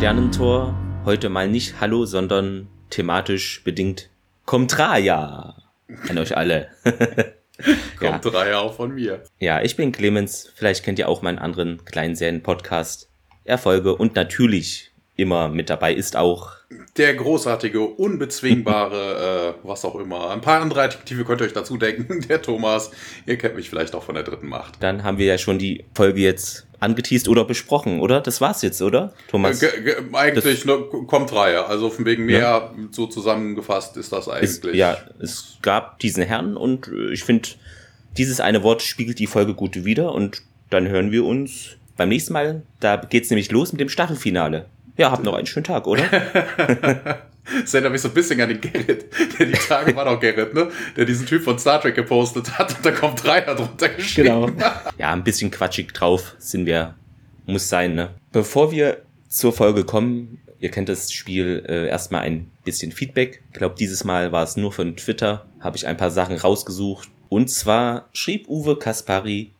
Sternentor. Heute mal nicht Hallo, sondern thematisch bedingt Comtraja an euch alle. Kommt ja. drei auch von mir. Ja, ich bin Clemens. Vielleicht kennt ihr auch meinen anderen kleinen Serien-Podcast. Erfolge und natürlich immer mit dabei ist auch der großartige, unbezwingbare, äh, was auch immer. Ein paar andere Adjektive könnt ihr euch dazu denken. Der Thomas, ihr kennt mich vielleicht auch von der dritten Macht. Dann haben wir ja schon die Folge jetzt angeteased oder besprochen, oder? Das war's jetzt, oder, Thomas? Äh, eigentlich ne, kommt Reihe. Also von wegen mehr ja. so zusammengefasst ist das eigentlich. Es, ja, es gab diesen Herrn und äh, ich finde, dieses eine Wort spiegelt die Folge gut wider und dann hören wir uns beim nächsten Mal. Da geht's nämlich los mit dem Staffelfinale. Ja, habt noch einen schönen Tag, oder? Das erinnert mich so ein bisschen an den Gerrit. Der die Tage war doch Gerrit, ne? Der diesen Typ von Star Trek gepostet hat und da kommt Dreier drunter geschrieben. Genau. Ja, ein bisschen quatschig drauf sind wir. Muss sein, ne? Bevor wir zur Folge kommen, ihr kennt das Spiel, äh, erstmal ein bisschen Feedback. Ich glaube, dieses Mal war es nur von Twitter. Habe ich ein paar Sachen rausgesucht. Und zwar schrieb Uwe Kaspari,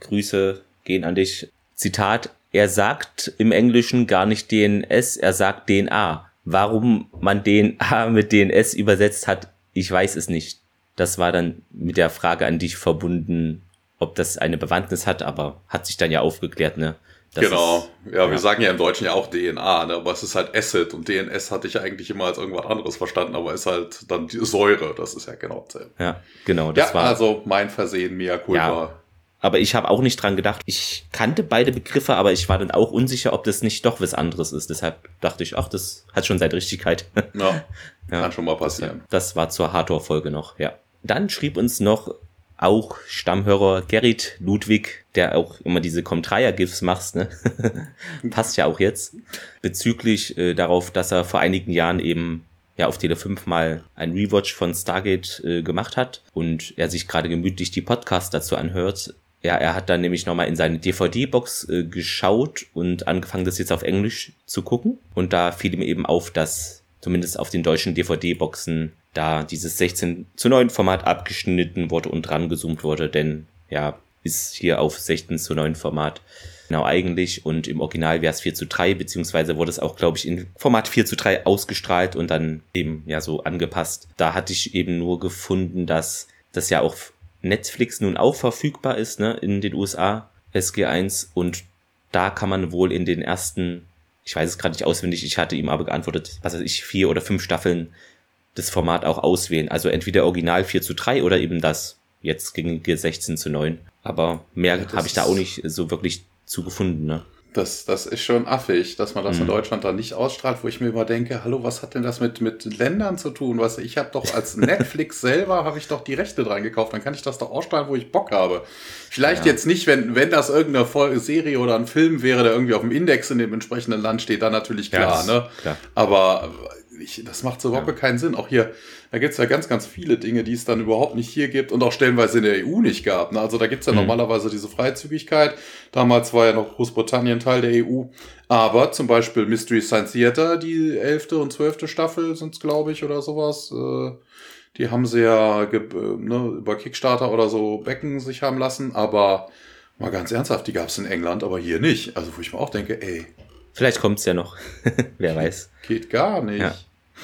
Grüße gehen an dich. Zitat, er sagt im Englischen gar nicht DNS, er sagt DNA. Warum man den A mit DNS übersetzt hat, ich weiß es nicht. Das war dann mit der Frage an dich verbunden, ob das eine Bewandtnis hat, aber hat sich dann ja aufgeklärt, ne? Das genau, ist, ja, wir sagen ja im Deutschen ja auch DNA, ne? aber es ist halt Acid und DNS hatte ich ja eigentlich immer als irgendwas anderes verstanden, aber ist halt dann die Säure, das ist ja genau dasselbe. Ja, genau, das ja, war. Also mein Versehen, mea culpa. Ja, aber ich habe auch nicht dran gedacht. Ich kannte beide Begriffe, aber ich war dann auch unsicher, ob das nicht doch was anderes ist. Deshalb dachte ich, ach, das hat schon seine Richtigkeit. Ja, ja. kann schon mal passieren. Das war zur Hardcore-Folge noch, ja. Dann schrieb uns noch auch Stammhörer Gerrit Ludwig, der auch immer diese Com-Dreier-GIFs macht, ne? Passt ja auch jetzt. Bezüglich äh, darauf, dass er vor einigen Jahren eben ja auf Tele 5 mal ein Rewatch von Stargate äh, gemacht hat und er sich gerade gemütlich die Podcasts dazu anhört, ja, er hat dann nämlich nochmal in seine DVD-Box äh, geschaut und angefangen, das jetzt auf Englisch zu gucken. Und da fiel ihm eben auf, dass zumindest auf den deutschen DVD-Boxen da dieses 16 zu 9 Format abgeschnitten wurde und dran gezoomt wurde, denn ja, ist hier auf 16 zu 9 Format genau eigentlich und im Original wäre es 4 zu 3, beziehungsweise wurde es auch, glaube ich, in Format 4 zu 3 ausgestrahlt und dann eben ja so angepasst. Da hatte ich eben nur gefunden, dass das ja auch Netflix nun auch verfügbar ist, ne, in den USA, SG1, und da kann man wohl in den ersten, ich weiß es gerade nicht auswendig, ich hatte ihm aber geantwortet, was weiß ich, vier oder fünf Staffeln das Format auch auswählen. Also entweder Original 4 zu 3 oder eben das jetzt gängige 16 zu 9. Aber mehr ja, habe ich da auch nicht so wirklich zu gefunden, ne? Das, das ist schon affig, dass man das mhm. in Deutschland da nicht ausstrahlt, wo ich mir immer denke, hallo, was hat denn das mit, mit Ländern zu tun? Was, ich habe doch als Netflix selber, habe ich doch die Rechte dran gekauft, dann kann ich das doch ausstrahlen, wo ich Bock habe. Vielleicht ja. jetzt nicht, wenn, wenn das irgendeine Folge, Serie oder ein Film wäre, der irgendwie auf dem Index in dem entsprechenden Land steht, dann natürlich klar, ja, ne? Klar. Aber ich, das macht so überhaupt ja. keinen Sinn. Auch hier, da gibt's ja ganz, ganz viele Dinge, die es dann überhaupt nicht hier gibt und auch stellenweise in der EU nicht gab. Ne? Also da gibt's ja mhm. normalerweise diese Freizügigkeit. Damals war ja noch Großbritannien Teil der EU. Aber zum Beispiel Mystery Science Theater, die elfte und zwölfte Staffel sind's, glaube ich, oder sowas. Äh, die haben sie ja äh, ne, über Kickstarter oder so Becken sich haben lassen. Aber mal ganz ernsthaft, die gab's in England, aber hier nicht. Also wo ich mir auch denke, ey, Vielleicht kommt's ja noch. Wer weiß. Geht gar nicht. Ja.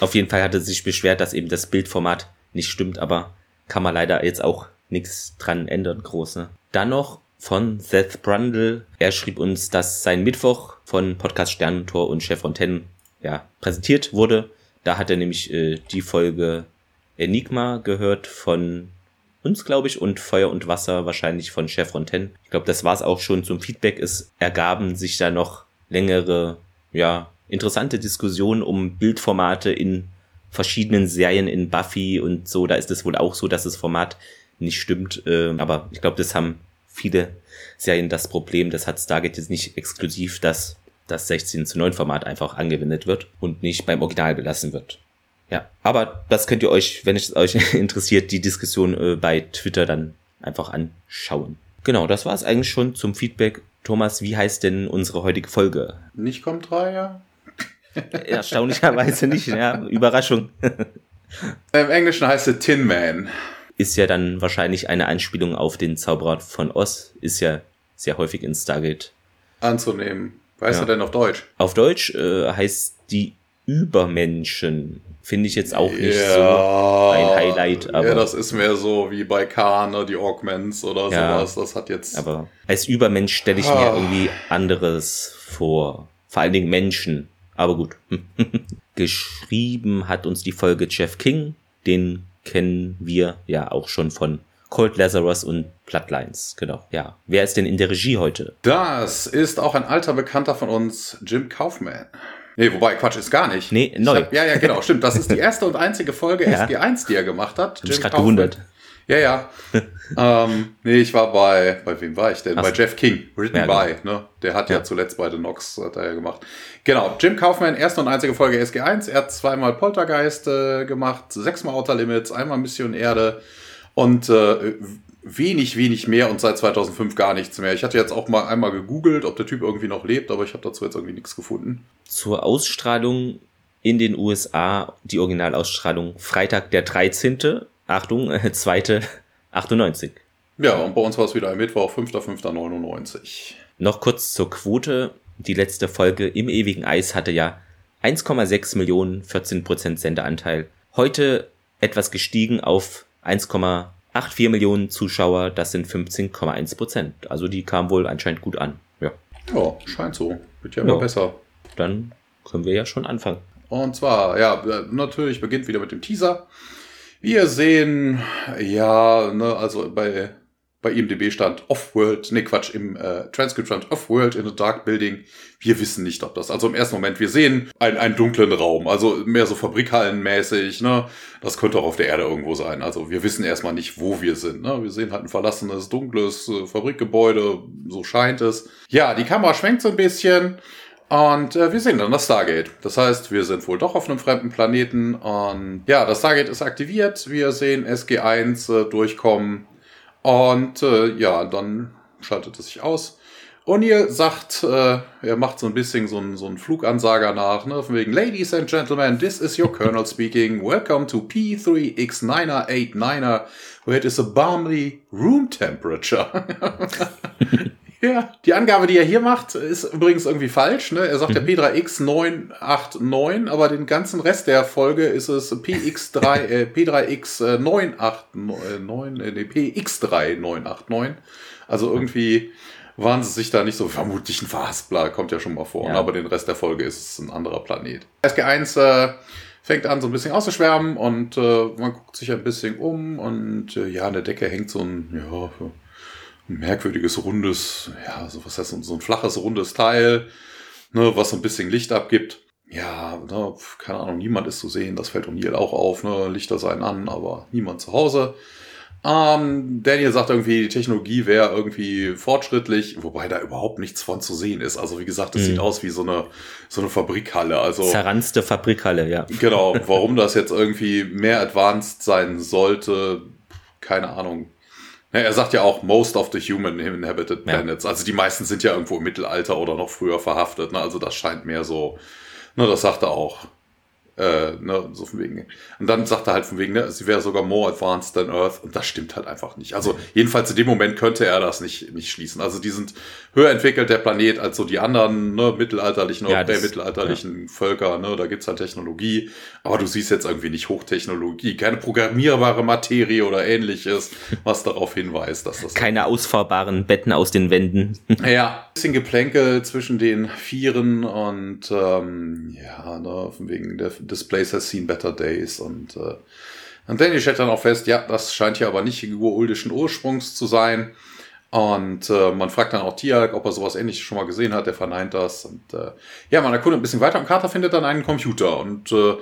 Auf jeden Fall hat er sich beschwert, dass eben das Bildformat nicht stimmt, aber kann man leider jetzt auch nichts dran ändern, groß. Ne? Dann noch von Seth Brundle. Er schrieb uns, dass sein Mittwoch von Podcast Sternentor und Chef Fontaine ja, präsentiert wurde. Da hat er nämlich äh, die Folge Enigma gehört von uns, glaube ich, und Feuer und Wasser wahrscheinlich von Chef Fontaine. Ich glaube, das war's auch schon zum Feedback. Es ergaben sich da noch längere, ja, interessante Diskussionen um Bildformate in verschiedenen Serien in Buffy und so. Da ist es wohl auch so, dass das Format nicht stimmt. Äh, aber ich glaube, das haben viele Serien das Problem. Das hat Stargate jetzt nicht exklusiv, dass das 16 zu 9 Format einfach angewendet wird und nicht beim Original belassen wird. Ja, aber das könnt ihr euch, wenn es euch interessiert, die Diskussion äh, bei Twitter dann einfach anschauen. Genau, das war es eigentlich schon zum Feedback. Thomas, wie heißt denn unsere heutige Folge? Nicht kommt Dreier? Erstaunlicherweise nicht, ja. Überraschung. Im Englischen heißt es Tin Man. Ist ja dann wahrscheinlich eine Anspielung auf den Zauberer von Oz. Ist ja sehr häufig in Stargate. Anzunehmen. Weißt Ja. du denn auf Deutsch? Auf Deutsch äh, heißt die Übermenschen. Finde ich jetzt auch nicht so. ein Highlight, aber- ja, das ist mehr so wie bei Khan, ne, die Augments oder Ja. sowas. Das hat jetzt. Aber als Übermensch stelle ich mir Ah. irgendwie anderes vor. Vor allen Dingen Menschen. Aber gut. Geschrieben hat uns die Folge Jeff King. Den kennen wir ja auch schon von Cold Lazarus und Bloodlines. Genau. Ja. Wer ist denn in der Regie heute? Das ist auch ein alter Bekannter von uns, Jim Kaufman. Nee, wobei, Quatsch, ist gar nicht. Nee, Ich neu. Hab, ja, ja, genau, stimmt. Das ist die erste und einzige Folge Ja. SG1, die er gemacht hat. Hab mich gerade gewundert. Ja, ja. ähm, nee, ich war bei, bei wem war ich denn? Ach Bei. Jeff King, Written Ja, by, ne? Der hat ja, Ja. zuletzt bei The Nox hat er ja gemacht. Genau, Jim Kaufman, erste und einzige Folge SG1. Er hat zweimal Poltergeist äh, gemacht, sechsmal Outer Limits, einmal Mission Erde und äh, wenig, wenig mehr und seit 2005 gar nichts mehr. Ich hatte jetzt auch mal einmal gegoogelt, ob der Typ irgendwie noch lebt, aber ich habe dazu jetzt irgendwie nichts gefunden. Zur Ausstrahlung in den USA, die Originalausstrahlung Freitag der 13. Achtung, äh, zweite 98. Ja, und bei uns war es wieder ein Mittwoch, 5.5.99. Noch kurz zur Quote. Die letzte Folge im ewigen Eis hatte ja 1,6 Millionen, 14% Sendeanteil. Heute etwas gestiegen auf 1,84 Millionen Zuschauer, das sind 15,1%. Also die kam wohl anscheinend gut an. Ja, Ja, scheint so. Wird ja immer Ja. besser. dann können wir ja schon anfangen. Und zwar, ja, natürlich beginnt wieder mit dem Teaser. Wir sehen, ja, ne, also bei, bei IMDB stand Off-World, ne Quatsch, im äh, Transcript stand Off-World in a Dark Building. Wir wissen nicht, ob das, also im ersten Moment, wir sehen einen, einen dunklen Raum, also mehr so Fabrikhallenmäßig, ne. Das könnte auch auf der Erde irgendwo sein. Also wir wissen erstmal nicht, wo wir sind, ne. Wir sehen halt ein verlassenes, dunkles äh, Fabrikgebäude, so scheint es. Ja, die Kamera schwenkt so ein bisschen. Und äh, wir sehen dann das Stargate. Das heißt, wir sind wohl doch auf einem fremden Planeten. Und ja, das Stargate ist aktiviert. Wir sehen SG1 äh, durchkommen. Und äh, ja, dann schaltet es sich aus. O'Neill sagt, äh, er macht so ein bisschen so einen, so Flugansager nach, ne? Von wegen, Ladies and Gentlemen, this is your Colonel speaking. Welcome to P3X9er89er, where it is a balmy room temperature. Ja, die Angabe, die er hier macht, ist übrigens irgendwie falsch. Ne? Er sagt ja P3X989, aber den ganzen Rest der Folge ist es PX3, äh, P3X989, äh, nee, PX3989. Also irgendwie waren sie sich da nicht so, vermutlich ein Verhaspler, kommt ja schon mal vor. Ja. Aber den Rest der Folge ist es ein anderer Planet. SG1 äh, fängt an, so ein bisschen auszuschwärmen und äh, man guckt sich ein bisschen um und äh, ja, an der Decke hängt so ein, ja, ein merkwürdiges, rundes, ja, so was heißt so ein flaches, rundes Teil, ne, was so ein bisschen Licht abgibt. Ja, ne, keine Ahnung, niemand ist zu sehen, das fällt O'Neill auch auf, ne, Lichter seien an, aber niemand zu Hause. Ähm, Daniel sagt irgendwie, die Technologie wäre irgendwie fortschrittlich, wobei da überhaupt nichts von zu sehen ist. Also wie gesagt, es Mhm. sieht aus wie so eine, so eine Fabrikhalle. Also Zerranzte Fabrikhalle, ja. Genau, warum das jetzt irgendwie mehr advanced sein sollte, keine Ahnung. Ja, er sagt ja auch, most of the human inhabited Ja. planets. Also die meisten sind ja irgendwo im Mittelalter oder noch früher verhaftet. Ne? Also das scheint mehr so, ne, das sagt er auch. Äh, ne, so von wegen. Und dann sagt er halt von wegen, ne, sie wäre sogar more advanced than Earth. Und das stimmt halt einfach nicht. Also jedenfalls in dem Moment könnte er das nicht, nicht schließen. Also die sind höher entwickelt, der Planet, als so die anderen ne, mittelalterlichen Ja, oder das- mittelalterlichen Völker. Ne, da gibt's halt Technologie. Aber du siehst jetzt irgendwie nicht Hochtechnologie, keine programmierbare Materie oder ähnliches, was darauf hinweist, dass das Keine ausfahrbaren Betten aus den Wänden. ja, bisschen Geplänkel zwischen den Vieren und ähm, ja, ne, von wegen der This place has seen better days und äh, Danny stellt dann auch fest, ja, das scheint hier aber nicht uruldischen Ursprungs zu sein. Und äh, man fragt dann auch Tiag, ob er sowas ähnliches schon mal gesehen hat. Der verneint das. Und äh, ja, man erkundet ein bisschen weiter und Carter findet dann einen Computer. Und äh,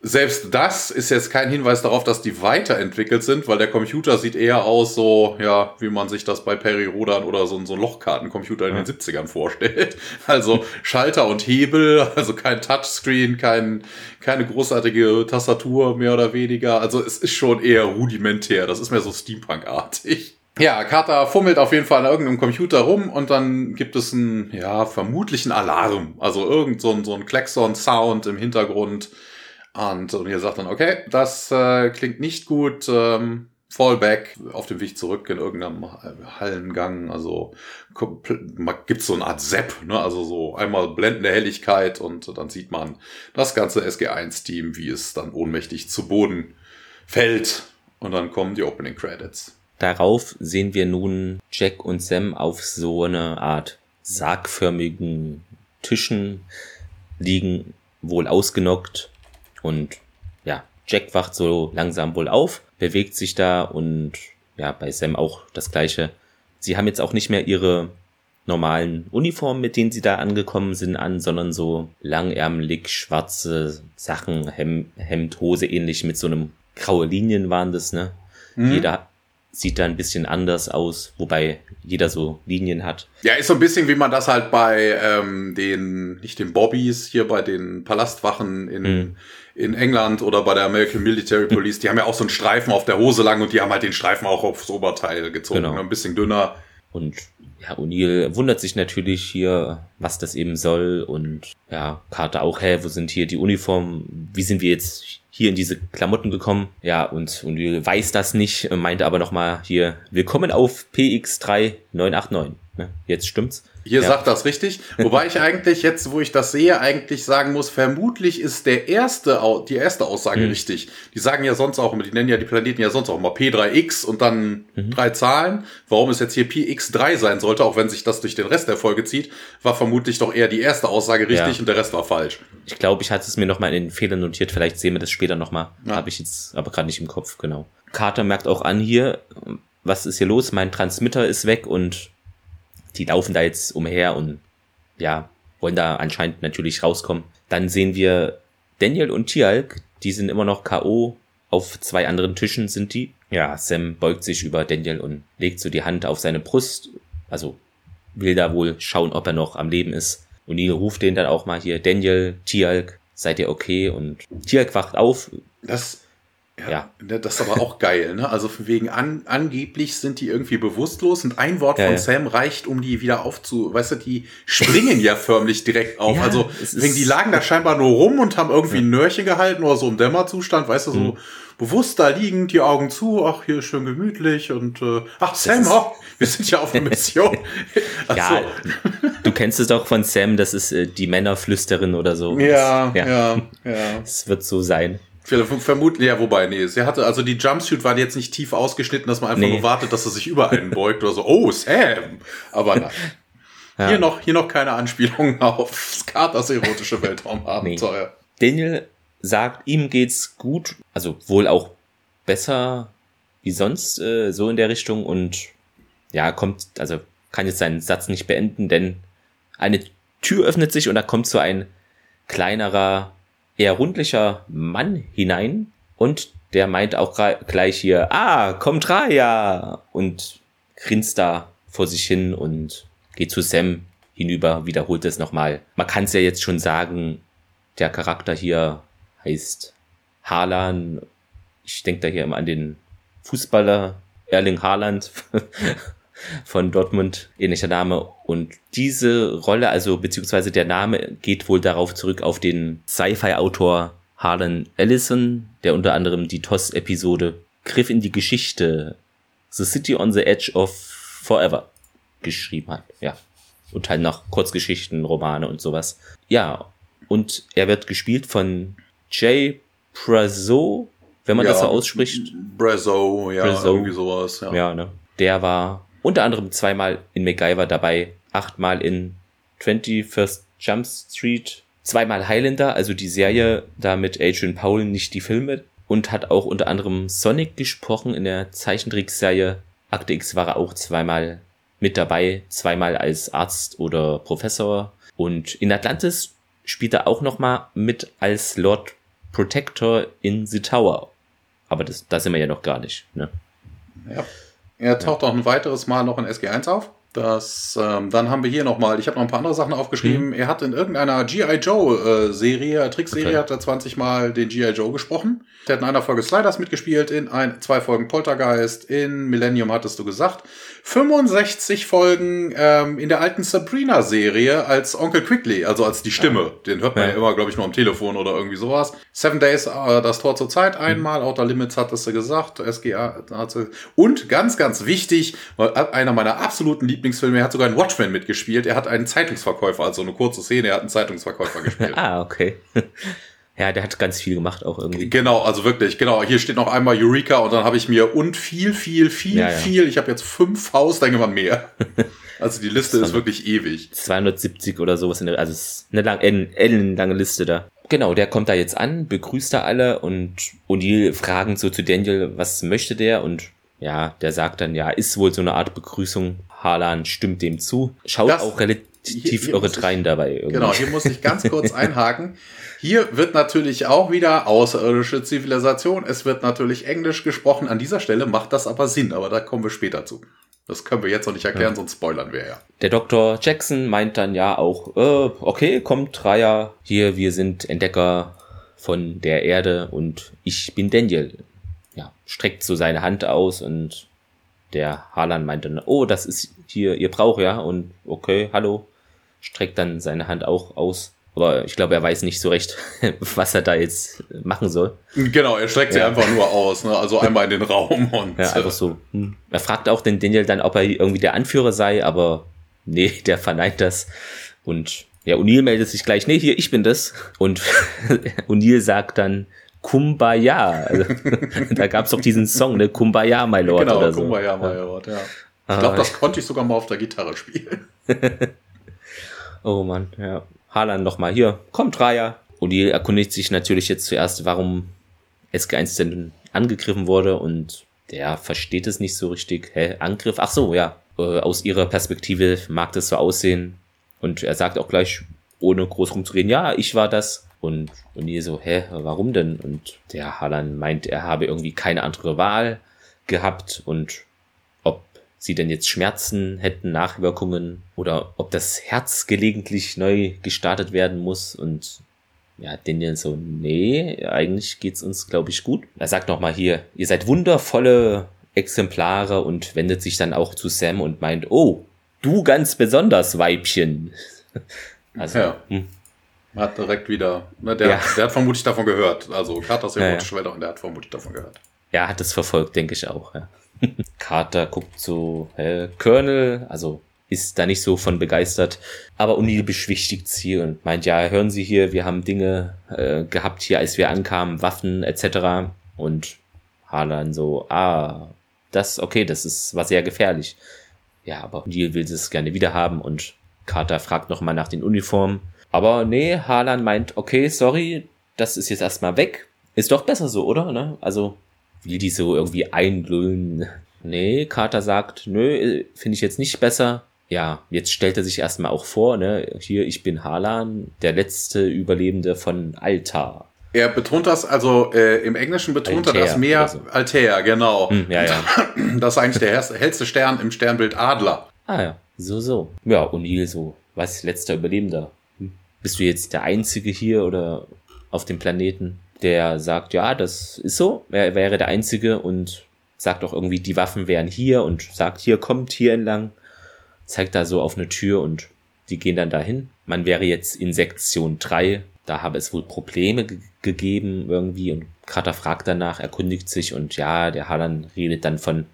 selbst das ist jetzt kein Hinweis darauf, dass die weiterentwickelt sind, weil der Computer sieht eher aus so, ja, wie man sich das bei Perry Rodan oder so, so ein Lochkartencomputer in den 70ern vorstellt. Also Schalter und Hebel, also kein Touchscreen, kein, keine großartige Tastatur mehr oder weniger. Also es ist schon eher rudimentär. Das ist mehr so Steampunk-artig. Ja, Carter fummelt auf jeden Fall an irgendeinem Computer rum und dann gibt es einen, ja, vermutlichen Alarm. Also irgend so ein, so ein Klaxon-Sound im Hintergrund. Und, und ihr sagt dann, okay, das äh, klingt nicht gut. Ähm, Fallback auf dem Weg zurück in irgendeinem Hallengang. Also gibt so eine Art Sepp, ne? also so einmal blendende Helligkeit und dann sieht man das ganze SG1-Team, wie es dann ohnmächtig zu Boden fällt. Und dann kommen die Opening Credits. Darauf sehen wir nun Jack und Sam auf so eine Art sargförmigen Tischen liegen, wohl ausgenockt. Und ja, Jack wacht so langsam wohl auf, bewegt sich da und ja, bei Sam auch das gleiche. Sie haben jetzt auch nicht mehr ihre normalen Uniformen, mit denen sie da angekommen sind, an, sondern so langärmelig schwarze Sachen, Hem Hemd, Hose ähnlich mit so einem graue Linien waren das, ne? Mhm. Jeder sieht da ein bisschen anders aus, wobei jeder so Linien hat. Ja, ist so ein bisschen wie man das halt bei ähm, den, nicht den Bobbys, hier bei den Palastwachen in, mhm. In England oder bei der American Military Police, die haben ja auch so einen Streifen auf der Hose lang und die haben halt den Streifen auch aufs Oberteil gezogen, genau. ein bisschen dünner. Und ja, O'Neill wundert sich natürlich hier, was das eben soll und ja, Carter auch, hä, wo sind hier die Uniformen? Wie sind wir jetzt hier in diese Klamotten gekommen. Ja, und, und weiß das nicht, meinte aber nochmal hier, willkommen auf PX3989. Ne? Jetzt stimmt's. Hier ja. sagt das richtig. Wobei ich eigentlich jetzt, wo ich das sehe, eigentlich sagen muss, vermutlich ist der erste, die erste Aussage mhm. richtig. Die sagen ja sonst auch immer, die nennen ja die Planeten ja sonst auch immer P3X und dann mhm. drei Zahlen. Warum es jetzt hier PX3 sein sollte, auch wenn sich das durch den Rest der Folge zieht, war vermutlich doch eher die erste Aussage richtig ja. und der Rest war falsch. Ich glaube, ich hatte es mir nochmal in den Fehlern notiert. Vielleicht sehen wir das später nochmal. Ja. Habe ich jetzt aber gerade nicht im Kopf, genau. Carter merkt auch an hier, was ist hier los? Mein Transmitter ist weg und die laufen da jetzt umher und ja, wollen da anscheinend natürlich rauskommen. Dann sehen wir Daniel und Tialk, die sind immer noch K.O. Auf zwei anderen Tischen sind die. Ja, Sam beugt sich über Daniel und legt so die Hand auf seine Brust. Also will da wohl schauen, ob er noch am Leben ist. Und Neil ruft den dann auch mal hier, Daniel, Tialk, seid ihr okay? Und Tialk wacht auf. Das ja, ja. Ne, das ist aber auch geil, ne? Also von wegen an, angeblich sind die irgendwie bewusstlos und ein Wort ja, von ja. Sam reicht, um die wieder aufzu, weißt du, die springen ja förmlich direkt auf. also wegen die lagen da scheinbar nur rum und haben irgendwie ein Nörchen gehalten oder so im Dämmerzustand, weißt du, so mhm. bewusst da liegend, die Augen zu, ach hier schön gemütlich und äh, ach Sam, oh, wir sind ja auf einer Mission. ja, du kennst es doch von Sam, das ist äh, die Männerflüsterin oder so. Ja, ja, ja. Es wird so sein. Vermutlich, ja, wobei, nee, sie hatte, also die Jumpsuit waren jetzt nicht tief ausgeschnitten, dass man einfach nee. nur wartet, dass er sich über einen beugt oder so, oh, Sam! Aber nein. Ja. Hier noch, hier noch keine Anspielung auf Skaters erotische Weltraumabenteuer. Nee. Daniel sagt, ihm geht's gut, also wohl auch besser wie sonst, äh, so in der Richtung und ja, kommt, also kann jetzt seinen Satz nicht beenden, denn eine Tür öffnet sich und da kommt so ein kleinerer eher rundlicher Mann hinein und der meint auch gleich hier, ah, kommt Raya und grinst da vor sich hin und geht zu Sam hinüber, wiederholt es nochmal. Man kann es ja jetzt schon sagen, der Charakter hier heißt Haaland. Ich denke da hier immer an den Fußballer Erling Haaland von Dortmund, ähnlicher Name. Und diese Rolle, also beziehungsweise der Name geht wohl darauf zurück auf den Sci-Fi-Autor Harlan Ellison, der unter anderem die TOS-Episode Griff in die Geschichte The City on the Edge of Forever geschrieben hat. Ja. Und halt noch Kurzgeschichten, Romane und sowas. Ja. Und er wird gespielt von Jay Brazo, wenn man ja, das so ausspricht. Brazo, ja, Brazo. irgendwie sowas. Ja. ja, ne? Der war unter anderem zweimal in MacGyver dabei, achtmal in 21st Jump Street, zweimal Highlander, also die Serie da mit Adrian Powell, nicht die Filme, und hat auch unter anderem Sonic gesprochen in der Zeichentrickserie. Akte X war er auch zweimal mit dabei, zweimal als Arzt oder Professor. Und in Atlantis spielt er auch nochmal mit als Lord Protector in The Tower. Aber das, da sind wir ja noch gar nicht, ne? Ja. Er taucht ja. auch ein weiteres Mal noch in SG1 auf. Das, ähm, dann haben wir hier nochmal, ich habe noch ein paar andere Sachen aufgeschrieben. Mhm. Er hat in irgendeiner G.I. Joe äh, Serie, Trickserie, okay. hat er 20 Mal den G.I. Joe gesprochen. Der hat in einer Folge Sliders mitgespielt, in ein, zwei Folgen Poltergeist, in Millennium hattest du gesagt. 65 Folgen ähm, in der alten Sabrina-Serie als Onkel Quickly, also als die Stimme. Den hört man ja, ja immer, glaube ich, nur am Telefon oder irgendwie sowas. Seven Days, äh, das Tor zur Zeit einmal, Outer Limits hattest du gesagt, SGA hat sie, und ganz, ganz wichtig, weil einer meiner absoluten Lieblingsfilme, er hat sogar in Watchmen mitgespielt, er hat einen Zeitungsverkäufer, also eine kurze Szene, er hat einen Zeitungsverkäufer gespielt. ah, okay. Ja, der hat ganz viel gemacht auch irgendwie. Genau, also wirklich, genau. Hier steht noch einmal Eureka und dann habe ich mir und viel, viel, viel, ja, ja. viel. Ich habe jetzt fünf Haus, denke mal mehr. Also die Liste ist wirklich ewig. 270 oder sowas, in der, also es ist eine lang, ellenlange Liste da. Genau, der kommt da jetzt an, begrüßt da alle und O'Neill fragen so zu Daniel, was möchte der? Und ja, der sagt dann, ja, ist wohl so eine Art Begrüßung. Harlan stimmt dem zu. Schaut das, auch relativ irre rein dabei. Irgendwie. Genau, hier muss ich ganz kurz einhaken. Hier wird natürlich auch wieder außerirdische Zivilisation. Es wird natürlich Englisch gesprochen. An dieser Stelle macht das aber Sinn, aber da kommen wir später zu. Das können wir jetzt noch nicht erklären, ja. sonst spoilern wir ja. Der Dr. Jackson meint dann ja auch, äh, okay, kommt Raya, hier, wir sind Entdecker von der Erde und ich bin Daniel. Ja, streckt so seine Hand aus und der Harlan meint dann, oh, das ist hier ihr Brauch, ja, und okay, hallo, streckt dann seine Hand auch aus. Aber ich glaube, er weiß nicht so recht, was er da jetzt machen soll. Genau, er streckt ja. sie einfach nur aus, ne? also einmal in den Raum und. Ja, einfach so. Hm. Er fragt auch den Daniel dann, ob er irgendwie der Anführer sei, aber nee, der verneint das. Und ja, O'Neill meldet sich gleich, nee, hier, ich bin das. Und O'Neill sagt dann, Kumbaya. Also, da gab es doch diesen Song, ne? Kumbaya, my Lord. Genau, oder so. Kumbaya, my Lord, ja. Ich glaube, das konnte ich sogar mal auf der Gitarre spielen. Oh Mann, ja. Haaland nochmal hier, kommt Raya. Und die erkundigt sich natürlich jetzt zuerst, warum SG1 denn angegriffen wurde und der versteht es nicht so richtig. Hä, Angriff? Ach so, ja. Äh, aus ihrer Perspektive mag das so aussehen. Und er sagt auch gleich, ohne groß rumzureden, ja, ich war das. Und, und ihr so, hä, warum denn? Und der Haaland meint, er habe irgendwie keine andere Wahl gehabt und sie denn jetzt Schmerzen hätten, Nachwirkungen oder ob das Herz gelegentlich neu gestartet werden muss und ja, Daniel so, nee, eigentlich geht's uns, glaube ich, gut. Er sagt nochmal hier, ihr seid wundervolle Exemplare und wendet sich dann auch zu Sam und meint, oh, du ganz besonders, Weibchen. Also, ja. Hm. Hat direkt wieder, ne, der, ja. der hat vermutlich davon gehört. Also ist ja, ja. Und der hat vermutlich davon gehört. Ja, hat es verfolgt, denke ich auch, ja. Carter guckt so, hä, Colonel, also ist da nicht so von begeistert. Aber O'Neill beschwichtigt sie und meint, ja, hören Sie hier, wir haben Dinge äh, gehabt hier, als wir ankamen, Waffen etc. Und Harlan so, ah, das, okay, das ist, war sehr gefährlich. Ja, aber O'Neill will es gerne wieder haben und Carter fragt nochmal nach den Uniformen. Aber nee, Harlan meint, okay, sorry, das ist jetzt erstmal weg. Ist doch besser so, oder? Ne? Also will die so irgendwie einlullen. Nee, Carter sagt, nö, finde ich jetzt nicht besser. Ja, jetzt stellt er sich erstmal auch vor, ne, hier, ich bin Harlan, der letzte Überlebende von Altar. Er betont das, also äh, im Englischen betont Altair er das mehr so. Altair, genau. Hm, ja, ja. Das ist eigentlich der hellste Stern im Sternbild Adler. Ah ja, so, so. Ja, O'Neill so, was, letzter Überlebender. Hm. Bist du jetzt der Einzige hier oder auf dem Planeten? Der sagt, ja, das ist so, er wäre der Einzige und sagt auch irgendwie, die Waffen wären hier und sagt, hier kommt hier entlang, zeigt da so auf eine Tür und die gehen dann dahin. Man wäre jetzt in Sektion 3, da habe es wohl Probleme ge gegeben irgendwie und Krater fragt danach, erkundigt sich und ja, der Harlan redet dann von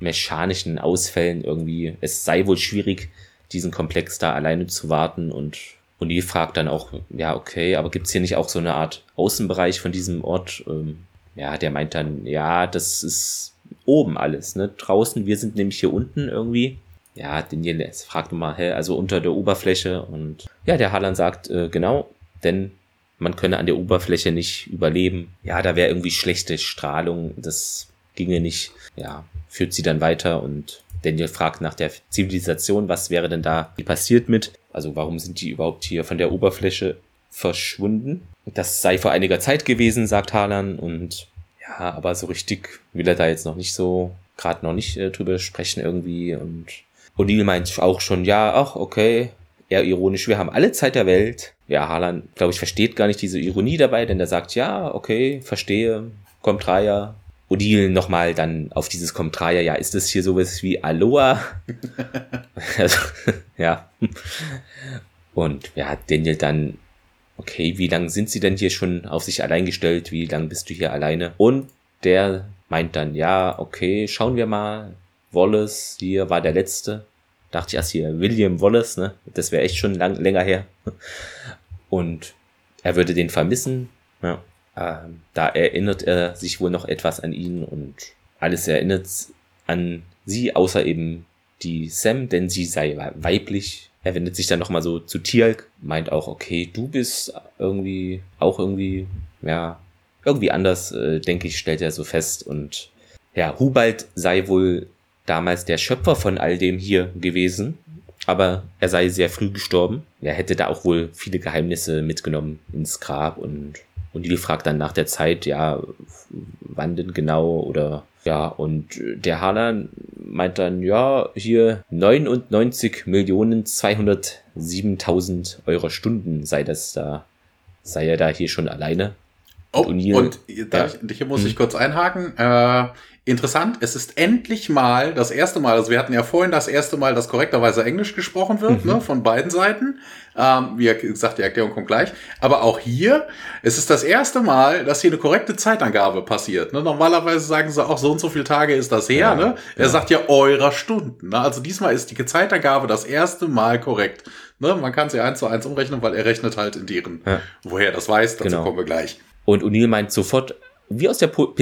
mechanischen Ausfällen irgendwie. Es sei wohl schwierig, diesen Komplex da alleine zu warten und und die fragt dann auch, ja, okay, aber gibt's hier nicht auch so eine Art Außenbereich von diesem Ort? Ähm, ja, der meint dann, ja, das ist oben alles, ne? Draußen, wir sind nämlich hier unten irgendwie. Ja, Daniel fragt mal, hä, also unter der Oberfläche und ja, der Harlan sagt, äh, genau, denn man könne an der Oberfläche nicht überleben. Ja, da wäre irgendwie schlechte Strahlung, das ginge nicht. Ja, führt sie dann weiter und Daniel fragt nach der Zivilisation, was wäre denn da passiert mit? Also warum sind die überhaupt hier von der Oberfläche verschwunden? Das sei vor einiger Zeit gewesen, sagt Harlan. Und ja, aber so richtig will er da jetzt noch nicht so, gerade noch nicht äh, drüber sprechen irgendwie. Und O'Neill meint auch schon, ja, ach, okay, eher ironisch, wir haben alle Zeit der Welt. Ja, Harlan, glaube ich, versteht gar nicht diese Ironie dabei, denn er sagt, ja, okay, verstehe, kommt Raya, Odile nochmal dann auf dieses Comtraja, ja, ist das hier sowas wie Aloha? also, ja. Und ja, Daniel dann okay, wie lange sind sie denn hier schon auf sich allein gestellt? Wie lange bist du hier alleine? Und der meint dann, ja, okay, schauen wir mal. Wallace hier war der Letzte. Dachte ich erst hier, William Wallace, ne? Das wäre echt schon lang, länger her. Und er würde den vermissen. Ja. Ähm, da erinnert er sich wohl noch etwas an ihn und alles erinnert an sie, außer eben die Sam, denn sie sei weiblich. Er wendet sich dann nochmal so zu Tialk, meint auch, okay, du bist irgendwie auch irgendwie, ja, irgendwie anders, äh, denke ich, stellt er so fest. Und ja, Hubald sei wohl damals der Schöpfer von all dem hier gewesen, aber er sei sehr früh gestorben. Er hätte da auch wohl viele Geheimnisse mitgenommen ins Grab und und die fragt dann nach der Zeit, ja, wann denn genau oder ja, und der Haaland meint dann, ja, hier 99 Millionen 207.000 Euro Stunden sei das da, sei er da hier schon alleine. Oh, und, und ja. ich, hier muss hm. ich kurz einhaken. Äh, interessant, es ist endlich mal das erste Mal, also wir hatten ja vorhin das erste Mal, dass korrekterweise Englisch gesprochen wird, mhm. ne, von beiden Seiten. Ähm, wie gesagt, die Erklärung kommt gleich. Aber auch hier, es ist das erste Mal, dass hier eine korrekte Zeitangabe passiert. Ne? Normalerweise sagen sie auch, so und so viele Tage ist das her. Ja, ne? Er ja. sagt ja eurer Stunden. Ne? Also diesmal ist die Zeitangabe das erste Mal korrekt. Ne? Man kann sie eins zu eins umrechnen, weil er rechnet halt in deren. Ja. Woher das weiß, dazu genau. kommen wir gleich. Und O'Neill meint sofort, wie aus der, Pu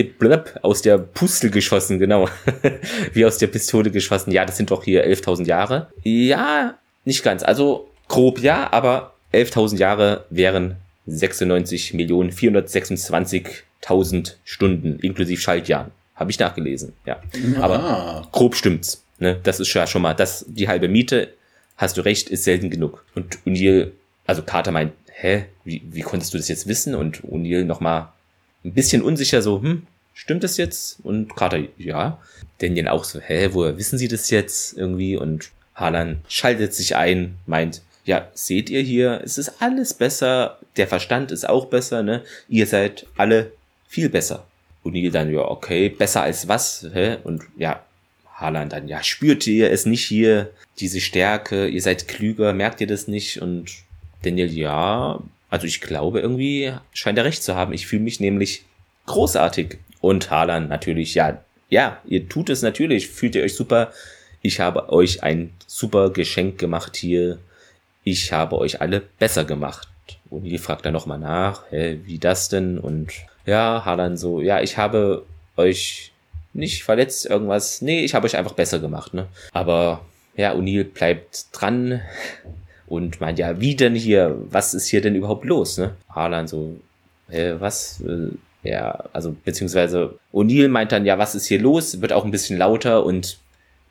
aus der Pustel geschossen, genau. wie aus der Pistole geschossen. Ja, das sind doch hier 11.000 Jahre. Ja, nicht ganz. Also grob ja, aber 11.000 Jahre wären 96.426.000 Stunden, inklusive Schaltjahren. Habe ich nachgelesen, ja. Aber grob stimmt's. Ne? Das ist ja schon mal, das, die halbe Miete, hast du recht, ist selten genug. Und O'Neill, also Carter meint, hä, wie, wie konntest du das jetzt wissen? Und O'Neill nochmal ein bisschen unsicher, so, hm, stimmt das jetzt? Und Carter, ja. Daniel auch so, hä, woher wissen Sie das jetzt irgendwie? Und Harlan schaltet sich ein, meint, ja, seht ihr hier, es ist alles besser, der Verstand ist auch besser, ne? Ihr seid alle viel besser. Neil dann, ja, okay, besser als was, hä? Und ja, Harlan dann, ja, spürt ihr es nicht hier, diese Stärke, ihr seid klüger, merkt ihr das nicht? Und Daniel, ja, also ich glaube irgendwie scheint er recht zu haben. Ich fühle mich nämlich großartig. Und Haaland natürlich, ja, ja, ihr tut es natürlich, fühlt ihr euch super. Ich habe euch ein super Geschenk gemacht hier. Ich habe euch alle besser gemacht. Und die fragt dann nochmal nach, hä, wie das denn? Und ja, Haaland so, ja, ich habe euch nicht verletzt, irgendwas. Nee, ich habe euch einfach besser gemacht, ne? Aber ja, O'Neill bleibt dran und meint, ja, wie denn hier, was ist hier denn überhaupt los, ne? Harlan so, äh, was, äh, ja, also, beziehungsweise O'Neill meint dann, ja, was ist hier los, wird auch ein bisschen lauter und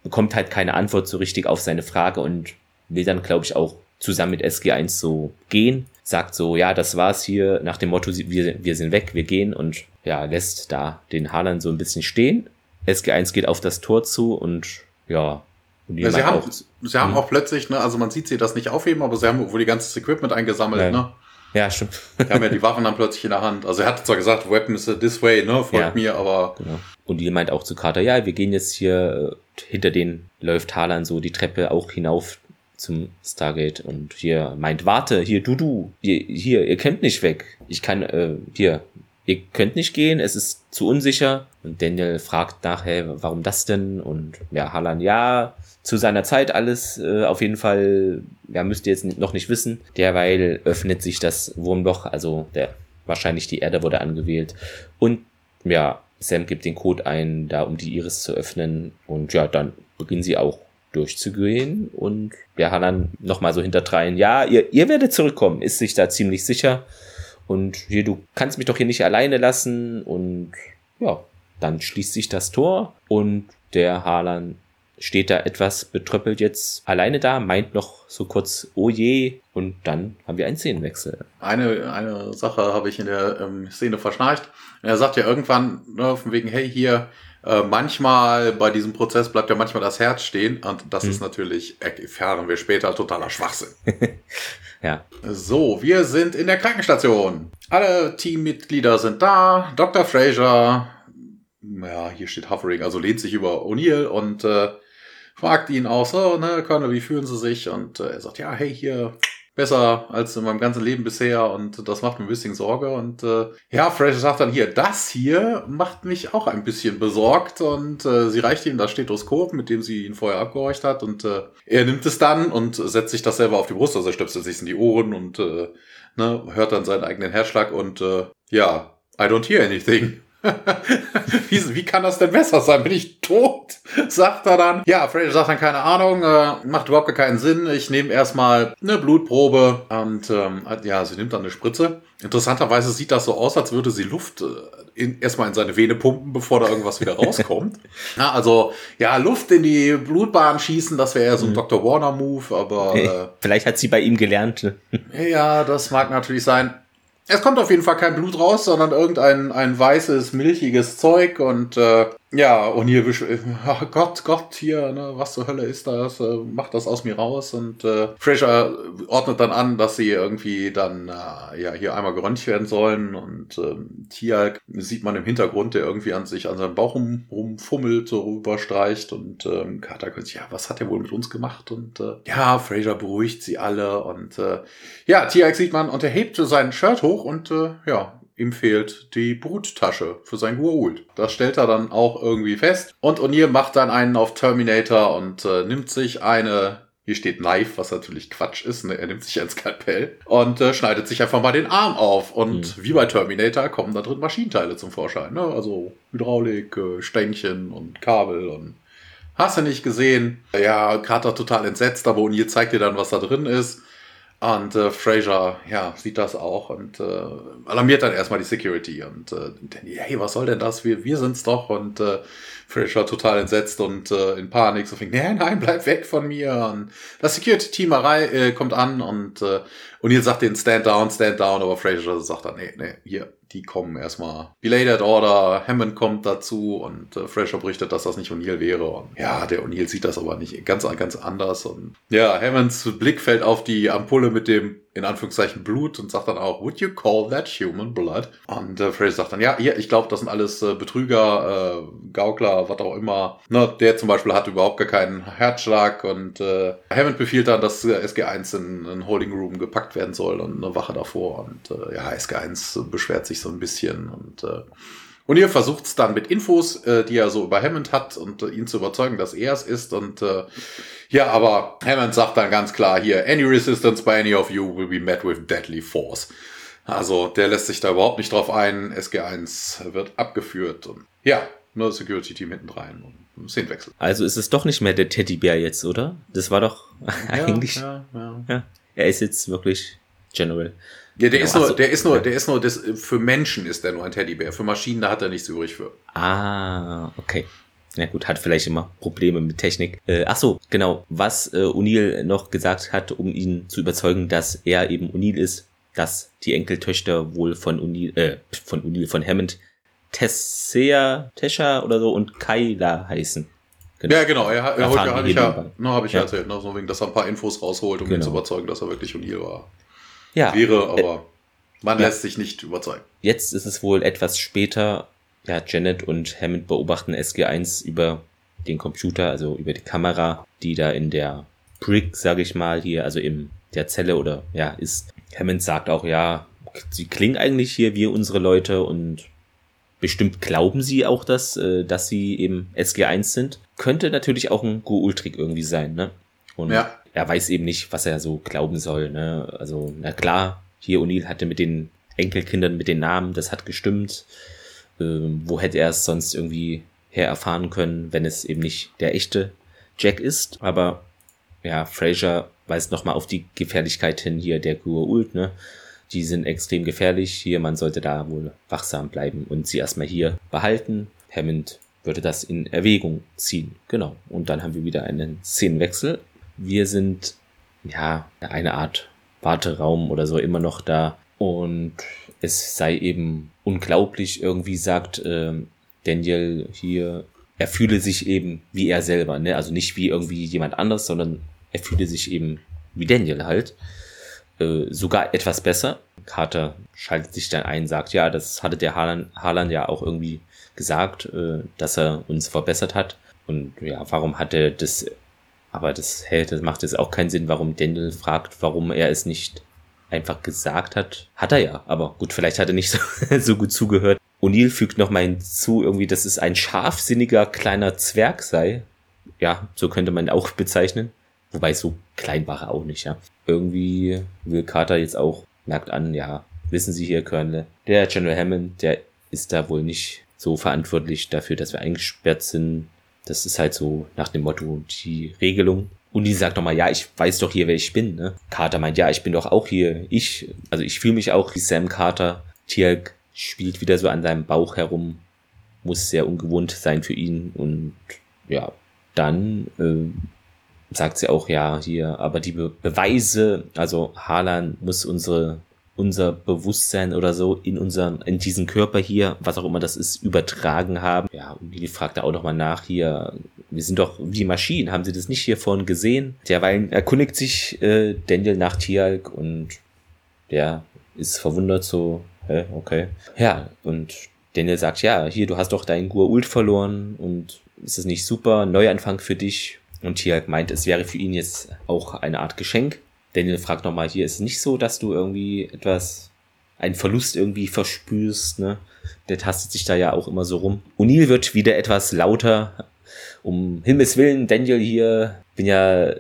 bekommt halt keine Antwort so richtig auf seine Frage und will dann, glaube ich, auch zusammen mit SG1 so gehen, sagt so, ja, das war's hier, nach dem Motto, wir, wir sind weg, wir gehen und ja, lässt da den Harlan so ein bisschen stehen. SG1 geht auf das Tor zu und ja, ja, sie haben, auch, sie haben hm. auch plötzlich, ne, also man sieht sie das nicht aufheben, aber sie haben wohl die ganze Equipment eingesammelt, ja. ne? Ja, stimmt. Die haben ja die Waffen dann plötzlich in der Hand. Also er hat zwar gesagt, Weapons this way, ne, folgt ja. mir, aber. Genau. Und die meint auch zu Carter, ja, wir gehen jetzt hier, äh, hinter denen läuft Harlan so die Treppe auch hinauf zum Stargate und hier meint, warte, hier, du, du, hier, hier ihr könnt nicht weg. Ich kann, äh, hier, ihr könnt nicht gehen, es ist zu unsicher. Und Daniel fragt nachher, warum das denn? Und ja, Harlan, ja, zu seiner Zeit alles äh, auf jeden Fall, ja, müsst ihr jetzt noch nicht wissen. Derweil öffnet sich das Wurmloch, also der wahrscheinlich die Erde wurde angewählt. Und ja, Sam gibt den Code ein, da um die Iris zu öffnen. Und ja, dann beginnen sie auch durchzugehen und ja, Hanan nochmal so hinterdrein, ja, ihr, ihr werdet zurückkommen, ist sich da ziemlich sicher. Und hier, du kannst mich doch hier nicht alleine lassen. Und ja, dann schließt sich das Tor und der Harlan steht da etwas betröppelt jetzt alleine da, meint noch so kurz, oh je, und dann haben wir einen Szenenwechsel. Eine, eine Sache habe ich in der ähm, Szene verschnarcht. Er sagt ja irgendwann, ne, von wegen, hey, hier, äh, manchmal bei diesem Prozess bleibt ja manchmal das Herz stehen und das hm. ist natürlich, erfahren wir später, totaler Schwachsinn. Ja. So, wir sind in der Krankenstation. Alle Teammitglieder sind da. Dr. Fraser, ja, hier steht Hovering, also lehnt sich über O'Neill und äh, fragt ihn auch so, ne, Colonel, wie fühlen Sie sich? Und äh, er sagt, ja, hey, hier, besser als in meinem ganzen Leben bisher und das macht mir ein bisschen Sorge. Und äh, ja, Fraser sagt dann hier, das hier macht mich auch ein bisschen besorgt und äh, sie reicht ihm das Stethoskop, mit dem sie ihn vorher abgehorcht hat und äh, er nimmt es dann und setzt sich das selber auf die Brust, also er stöpselt sich in die Ohren und äh, ne, hört dann seinen eigenen Herzschlag und äh, ja, I don't hear anything. wie, wie kann das denn besser sein? Bin ich tot? Sagt er dann. Ja, Freddy sagt dann keine Ahnung, äh, macht überhaupt keinen Sinn. Ich nehme erstmal eine Blutprobe und ähm, ja, sie nimmt dann eine Spritze. Interessanterweise sieht das so aus, als würde sie Luft äh, in, erstmal in seine Vene pumpen, bevor da irgendwas wieder rauskommt. ja, also, ja, Luft in die Blutbahn schießen, das wäre ja so ein mhm. Dr. Warner-Move, aber. Äh, Vielleicht hat sie bei ihm gelernt. Ja, das mag natürlich sein. Es kommt auf jeden Fall kein Blut raus, sondern irgendein ein weißes, milchiges Zeug und äh, ja, und hier, oh Gott, Gott, hier, ne, was zur Hölle ist das? Äh, macht das aus mir raus. Und äh, Fraser ordnet dann an, dass sie irgendwie dann äh, ja hier einmal geröntgt werden sollen. Und äh, hier sieht man im Hintergrund, der irgendwie an sich an seinem Bauch rum, rumfummelt, so rüberstreicht. Und ähm, Carter könnte sich, ja, was hat er wohl mit uns gemacht? Und äh, ja, Fraser beruhigt sie alle. Und äh, ja, Tiag sieht man und er hebt sein Shirt hoch und äh, ja, ihm fehlt die Bruttasche für sein Gua'uld. Das stellt er dann auch irgendwie fest. Und O'Neill macht dann einen auf Terminator und äh, nimmt sich eine hier steht Knife, was natürlich Quatsch ist. Ne? Er nimmt sich ein Skalpell und äh, schneidet sich einfach mal den Arm auf. Und mhm. wie bei Terminator kommen da drin Maschinenteile zum Vorschein. Ne? Also Hydraulik, äh, Stängchen und Kabel und hast du nicht gesehen. Ja, Carter total entsetzt, aber O'Neill zeigt dir dann, was da drin ist. Und äh, Fraser, ja, sieht das auch und äh, alarmiert dann erstmal die Security und äh, denkt, hey, was soll denn das? Wir, wir sind's doch. Und äh, Fraser total entsetzt und äh, in Panik, so fängt, nein, nein, bleib weg von mir. Und das Security-Team äh, kommt an und äh, und ihr sagt den Stand down, Stand down, aber Fraser sagt dann, nee, nee, hier, die kommen erstmal. Belated Order, Hammond kommt dazu und äh, Fraser berichtet, dass das nicht O'Neill wäre. Und ja, der O'Neill sieht das aber nicht ganz, ganz anders. Und ja, Hammonds Blick fällt auf die Ampulle mit dem in Anführungszeichen Blut und sagt dann auch, would you call that human blood? Und äh, Fraser sagt dann, ja, hier, ich glaube, das sind alles äh, Betrüger, äh, Gaukler, was auch immer. Ne, der zum Beispiel hat überhaupt gar keinen Herzschlag und äh, Hammond befiehlt dann, dass äh, SG1 in einen Holding Room gepackt werden soll und eine Wache davor. Und äh, ja, SG1 beschwert sich so ein bisschen und äh, und ihr versucht es dann mit Infos, äh, die er so über Hammond hat und äh, ihn zu überzeugen, dass er es ist. Und äh, ja, aber Hammond sagt dann ganz klar hier, any resistance by any of you will be met with deadly force. Also der lässt sich da überhaupt nicht drauf ein. SG1 wird abgeführt und ja, nur Security Team hinten rein und Szenenwechsel. Also ist es doch nicht mehr der Teddybär jetzt, oder? Das war doch ja, eigentlich. Ja, ja. ja. Er ist jetzt wirklich General. Ja, der, genau, ist nur, also, der ist nur, der ist nur, das, für Menschen ist der nur ein Teddybär. Für Maschinen, da hat er nichts übrig für. Ah, okay. Ja gut, hat vielleicht immer Probleme mit Technik. Äh, ach so, genau. Was äh, O'Neill noch gesagt hat, um ihn zu überzeugen, dass er eben O'Neill ist, dass die Enkeltöchter wohl von O'Neill, äh, von O'Neill, von Hammond, Tessea, Tesha oder so und Kyla heißen. Genau. Ja, genau. Er, er heute habe ich ja, noch habe ich ja erzählt, noch so wegen, dass er ein paar Infos rausholt, um genau. ihn zu überzeugen, dass er wirklich O'Neill war ja, wäre, aber man ja. lässt sich nicht überzeugen. Jetzt ist es wohl etwas später. Ja, Janet und Hammond beobachten SG1 über den Computer, also über die Kamera, die da in der Brick, sage ich mal, hier, also in der Zelle oder ja, ist. Hammond sagt auch, ja, sie klingen eigentlich hier wie unsere Leute und bestimmt glauben sie auch, dass, äh, dass sie eben SG1 sind. Könnte natürlich auch ein Go-Ultrik irgendwie sein, ne? Und ja er weiß eben nicht, was er so glauben soll. Ne? Also, na klar, hier O'Neill hatte mit den Enkelkindern, mit den Namen, das hat gestimmt. Ähm, wo hätte er es sonst irgendwie her erfahren können, wenn es eben nicht der echte Jack ist? Aber ja, Fraser weist nochmal auf die Gefährlichkeit hin hier der Ult, ne? Die sind extrem gefährlich. Hier, man sollte da wohl wachsam bleiben und sie erstmal hier behalten. Hammond würde das in Erwägung ziehen. Genau. Und dann haben wir wieder einen Szenenwechsel wir sind ja eine Art Warteraum oder so immer noch da und es sei eben unglaublich, irgendwie sagt äh, Daniel hier, er fühle sich eben wie er selber, ne? Also nicht wie irgendwie jemand anders, sondern er fühle sich eben wie Daniel halt. Äh, sogar etwas besser. Carter schaltet sich dann ein, sagt, ja, das hatte der Haaland, Haaland ja auch irgendwie gesagt, äh, dass er uns verbessert hat. Und ja, warum hat er das Aber das, hey, das macht jetzt auch keinen Sinn, warum Daniel fragt, warum er es nicht einfach gesagt hat. Hat er ja, aber gut, vielleicht hat er nicht so, so gut zugehört. O'Neill fügt noch mal hinzu, irgendwie, dass es ein scharfsinniger kleiner Zwerg sei. Ja, so könnte man auch bezeichnen. Wobei so klein war er auch nicht, ja. Irgendwie will Carter jetzt auch, merkt an, ja, wissen Sie hier, Colonel, der General Hammond, der ist da wohl nicht so verantwortlich dafür, dass wir eingesperrt sind. Das ist halt so nach dem Motto die Regelung. Und die sagt nochmal, ja, ich weiß doch hier, wer ich bin. Ne? Carter meint, ja, ich bin doch auch hier. Ich, also ich fühle mich auch wie Sam Carter. Tialk spielt wieder so an seinem Bauch herum. Muss sehr ungewohnt sein für ihn. Und ja, dann äh, sagt sie auch, ja, hier, aber die Be Beweise, also Harlan muss unsere unser Bewusstsein oder so in unseren, in diesen Körper hier, was auch immer das ist, übertragen haben. Ja, und die fragt da auch nochmal nach hier, wir sind doch wie Maschinen, haben sie das nicht hier vorhin gesehen? Derweil erkundigt sich äh, Daniel nach Tialk und der ist verwundert so, hä, okay. Ja, und Daniel sagt, ja, hier, du hast doch deinen Gur-Ult verloren und ist es nicht super, Neuanfang für dich? Und Tialk meint, es wäre für ihn jetzt auch eine Art Geschenk. Daniel fragt nochmal, hier ist es nicht so, dass du irgendwie etwas, einen Verlust irgendwie verspürst, ne? Der tastet sich da ja auch immer so rum. O'Neill wird wieder etwas lauter. Um Himmels Willen, Daniel hier, bin ja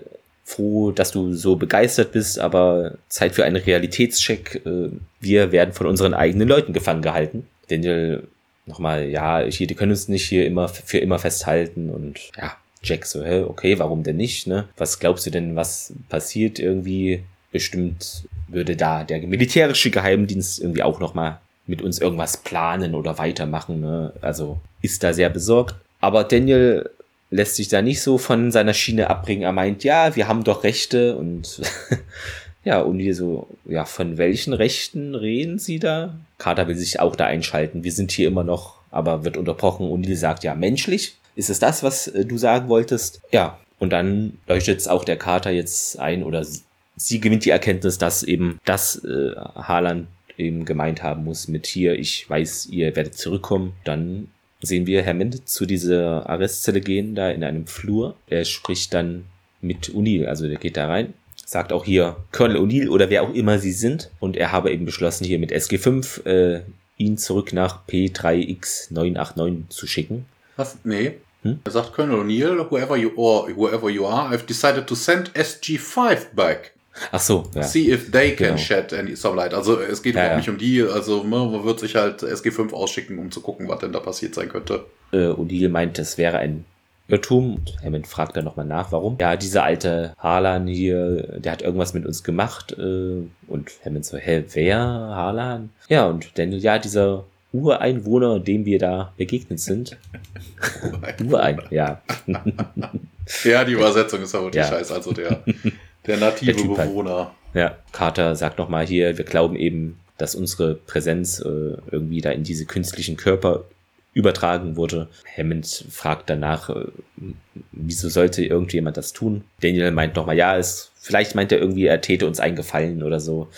froh, dass du so begeistert bist, aber Zeit für einen Realitätscheck. Äh, wir werden von unseren eigenen Leuten gefangen gehalten. Daniel nochmal, ja, hier, die können uns nicht hier immer für immer festhalten und ja, Jack so, hä, okay, warum denn nicht, ne? Was glaubst du denn, was passiert irgendwie? Bestimmt würde da der militärische Geheimdienst irgendwie auch nochmal mit uns irgendwas planen oder weitermachen, ne? Also ist da sehr besorgt. Aber Daniel lässt sich da nicht so von seiner Schiene abbringen. Er meint, ja, wir haben doch Rechte und ja, und hier so, ja, von welchen Rechten reden sie da? Carter will sich auch da einschalten. Wir sind hier immer noch, aber wird unterbrochen. Und die sagt, ja, menschlich. Ist es das, was äh, du sagen wolltest? Ja. Und dann leuchtet es auch der Kater jetzt ein oder sie gewinnt die Erkenntnis, dass eben das äh, Haaland eben gemeint haben muss mit hier, ich weiß, ihr werdet zurückkommen. Dann sehen wir Hammond zu dieser Arrestzelle gehen, da in einem Flur. Er spricht dann mit O'Neill, also der geht da rein, sagt auch hier Colonel O'Neill oder wer auch immer sie sind. Und er habe eben beschlossen, hier mit SG5 äh, ihn zurück nach P3X989 zu schicken. Was? Nee. Hm? Er sagt Colonel O'Neill, whoever you or whoever you are, I've decided to send SG5 back. Ach so, ja. See if they can genau. shed any sunlight. Also es geht ja, überhaupt ja. nicht um die, also ne, man wird sich halt SG5 ausschicken, um zu gucken, was denn da passiert sein könnte. Äh, O'Neill meint, es wäre ein Irrtum. Und Hammond fragt dann nochmal nach, warum. Ja, dieser alte Harlan hier, der hat irgendwas mit uns gemacht. Äh, und Hammond so, hä, wer? Harlan? Ja, und Daniel, ja, dieser Ureinwohner, dem wir da begegnet sind. Urein, ja. ja, die Übersetzung ist aber die ja. Scheiß, also der, der native der halt. Bewohner. Halt. Ja, Carter sagt nochmal hier, wir glauben eben, dass unsere Präsenz äh, irgendwie da in diese künstlichen Körper übertragen wurde. Hammond fragt danach, äh, wieso sollte irgendjemand das tun? Daniel meint nochmal, ja, es, vielleicht meint er irgendwie, er täte uns eingefallen oder so.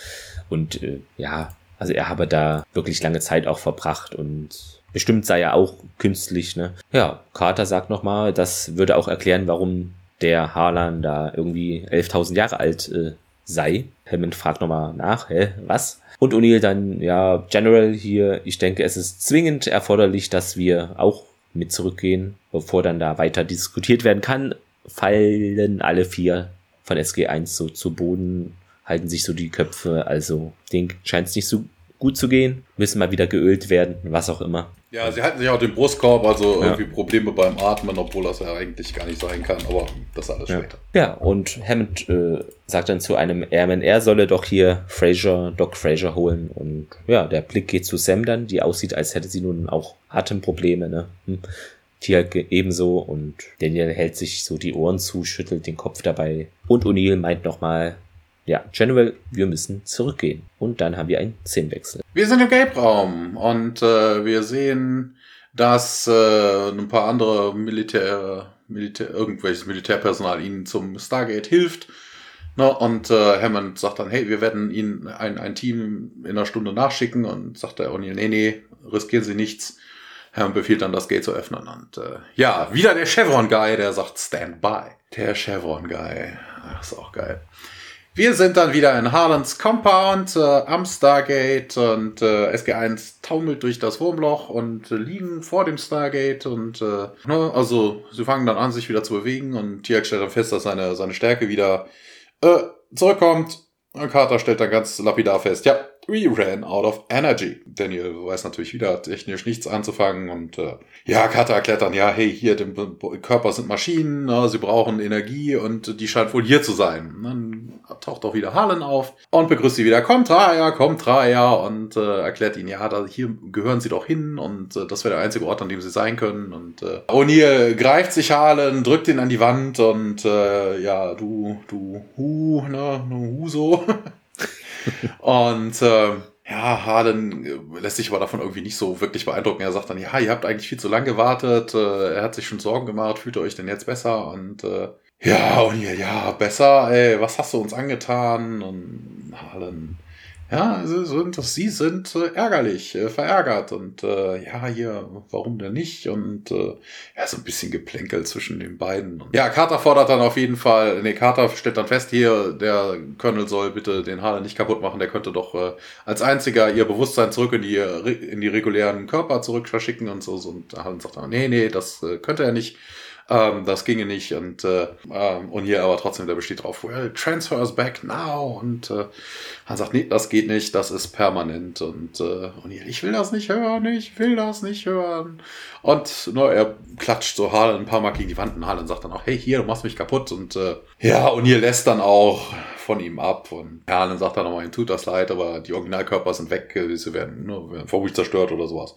Und äh, ja, also er habe da wirklich lange Zeit auch verbracht und bestimmt sei er auch künstlich, ne? Ja, Carter sagt nochmal, das würde auch erklären, warum der Harlan da irgendwie 11.000 Jahre alt äh, sei. Hammond fragt nochmal nach, hä, was? Und O'Neill dann, ja, General hier, ich denke, es ist zwingend erforderlich, dass wir auch mit zurückgehen, bevor dann da weiter diskutiert werden kann, fallen alle vier von SG1 so zu Boden halten sich so die Köpfe. Also, denen scheint es nicht so gut zu gehen, müssen mal wieder geölt werden, was auch immer. Ja, sie halten sich auch den Brustkorb, also ja. irgendwie Probleme beim Atmen, obwohl das ja eigentlich gar nicht sein kann, aber das alles ja. später. Ja, und Hammond äh, sagt dann zu einem Airman, er solle doch hier Fraser, Doc Fraser holen und ja, der Blick geht zu Sam dann, die aussieht, als hätte sie nun auch Atemprobleme, ne? Hm. Tia ebenso und Daniel hält sich so die Ohren zu, schüttelt den Kopf dabei und O'Neill meint nochmal, ja, General, wir müssen zurückgehen. Und dann haben wir einen Szenenwechsel. Wir sind im Gelbraum und äh, wir sehen, dass äh, ein paar andere Militär, Militär, irgendwelches Militärpersonal ihnen zum Stargate hilft. Na, und äh, Hammond sagt dann, hey, wir werden Ihnen ein, ein Team in einer Stunde nachschicken und sagt der O'Neill, nee, nee, riskieren Sie nichts. Und befiehlt dann das Gate zu öffnen. Und äh, ja, wieder der Chevron-Guy, der sagt Stand by. Der Chevron-Guy. Ist auch geil. Wir sind dann wieder in Harlands Compound äh, am Stargate und äh, SG1 taumelt durch das Wurmloch und äh, liegen vor dem Stargate und äh, ne, also sie fangen dann an, sich wieder zu bewegen und Tiak stellt dann fest, dass seine, seine Stärke wieder äh, zurückkommt. Und Carter stellt dann ganz lapidar fest, ja, We ran out of energy. Daniel weiß natürlich wieder technisch nichts anzufangen und äh, ja, Carter erklärt dann, ja, hey, hier, dem Körper sind Maschinen, na, sie brauchen Energie und die scheint wohl hier zu sein. Dann taucht auch wieder Harlan auf und begrüßt sie wieder, kommt Raya, kommt Raya und äh, erklärt ihnen, ja, da, hier gehören sie doch hin und äh, das wäre der einzige Ort, an dem sie sein können. Und äh, O'Neill greift sich Harlan, drückt ihn an die Wand und äh, ja, du, du, hu, ne, hu so. und äh, ja, Harlan lässt sich aber davon irgendwie nicht so wirklich beeindrucken. Er sagt dann, ja, ihr habt eigentlich viel zu lange gewartet, äh, er hat sich schon Sorgen gemacht, fühlt ihr euch denn jetzt besser? Und äh, ja, und ja, besser, ey, was hast du uns angetan? Und Harlan ja, sie sind, sie sind äh, ärgerlich, äh, verärgert und äh, ja, hier, warum denn nicht? Und äh, ja, so ein bisschen Geplänkel zwischen den beiden. Und, ja, Carter fordert dann auf jeden Fall, nee, Carter stellt dann fest, hier, der Colonel soll bitte den Harlan nicht kaputt machen, der könnte doch äh, als einziger ihr Bewusstsein zurück in die, in die regulären Körper zurück verschicken und so. Und Harlan sagt dann, nee, nee, das äh, könnte er nicht. Ähm, das ginge nicht und äh, ähm, und hier aber trotzdem, der besteht drauf, well, transfer us back now und äh, er sagt, nee, das geht nicht, das ist permanent und äh, und hier, ich will das nicht hören, ich will das nicht hören und ne, er klatscht so Harlan ein paar Mal gegen die Wand und Harlan sagt dann auch, hey, hier, du machst mich kaputt und äh, ja, und hier lässt dann auch von ihm ab und Harlan sagt dann nochmal, ihm tut das leid, aber die Originalkörper sind weg, sie werden, ne, werden vermutlich zerstört oder sowas.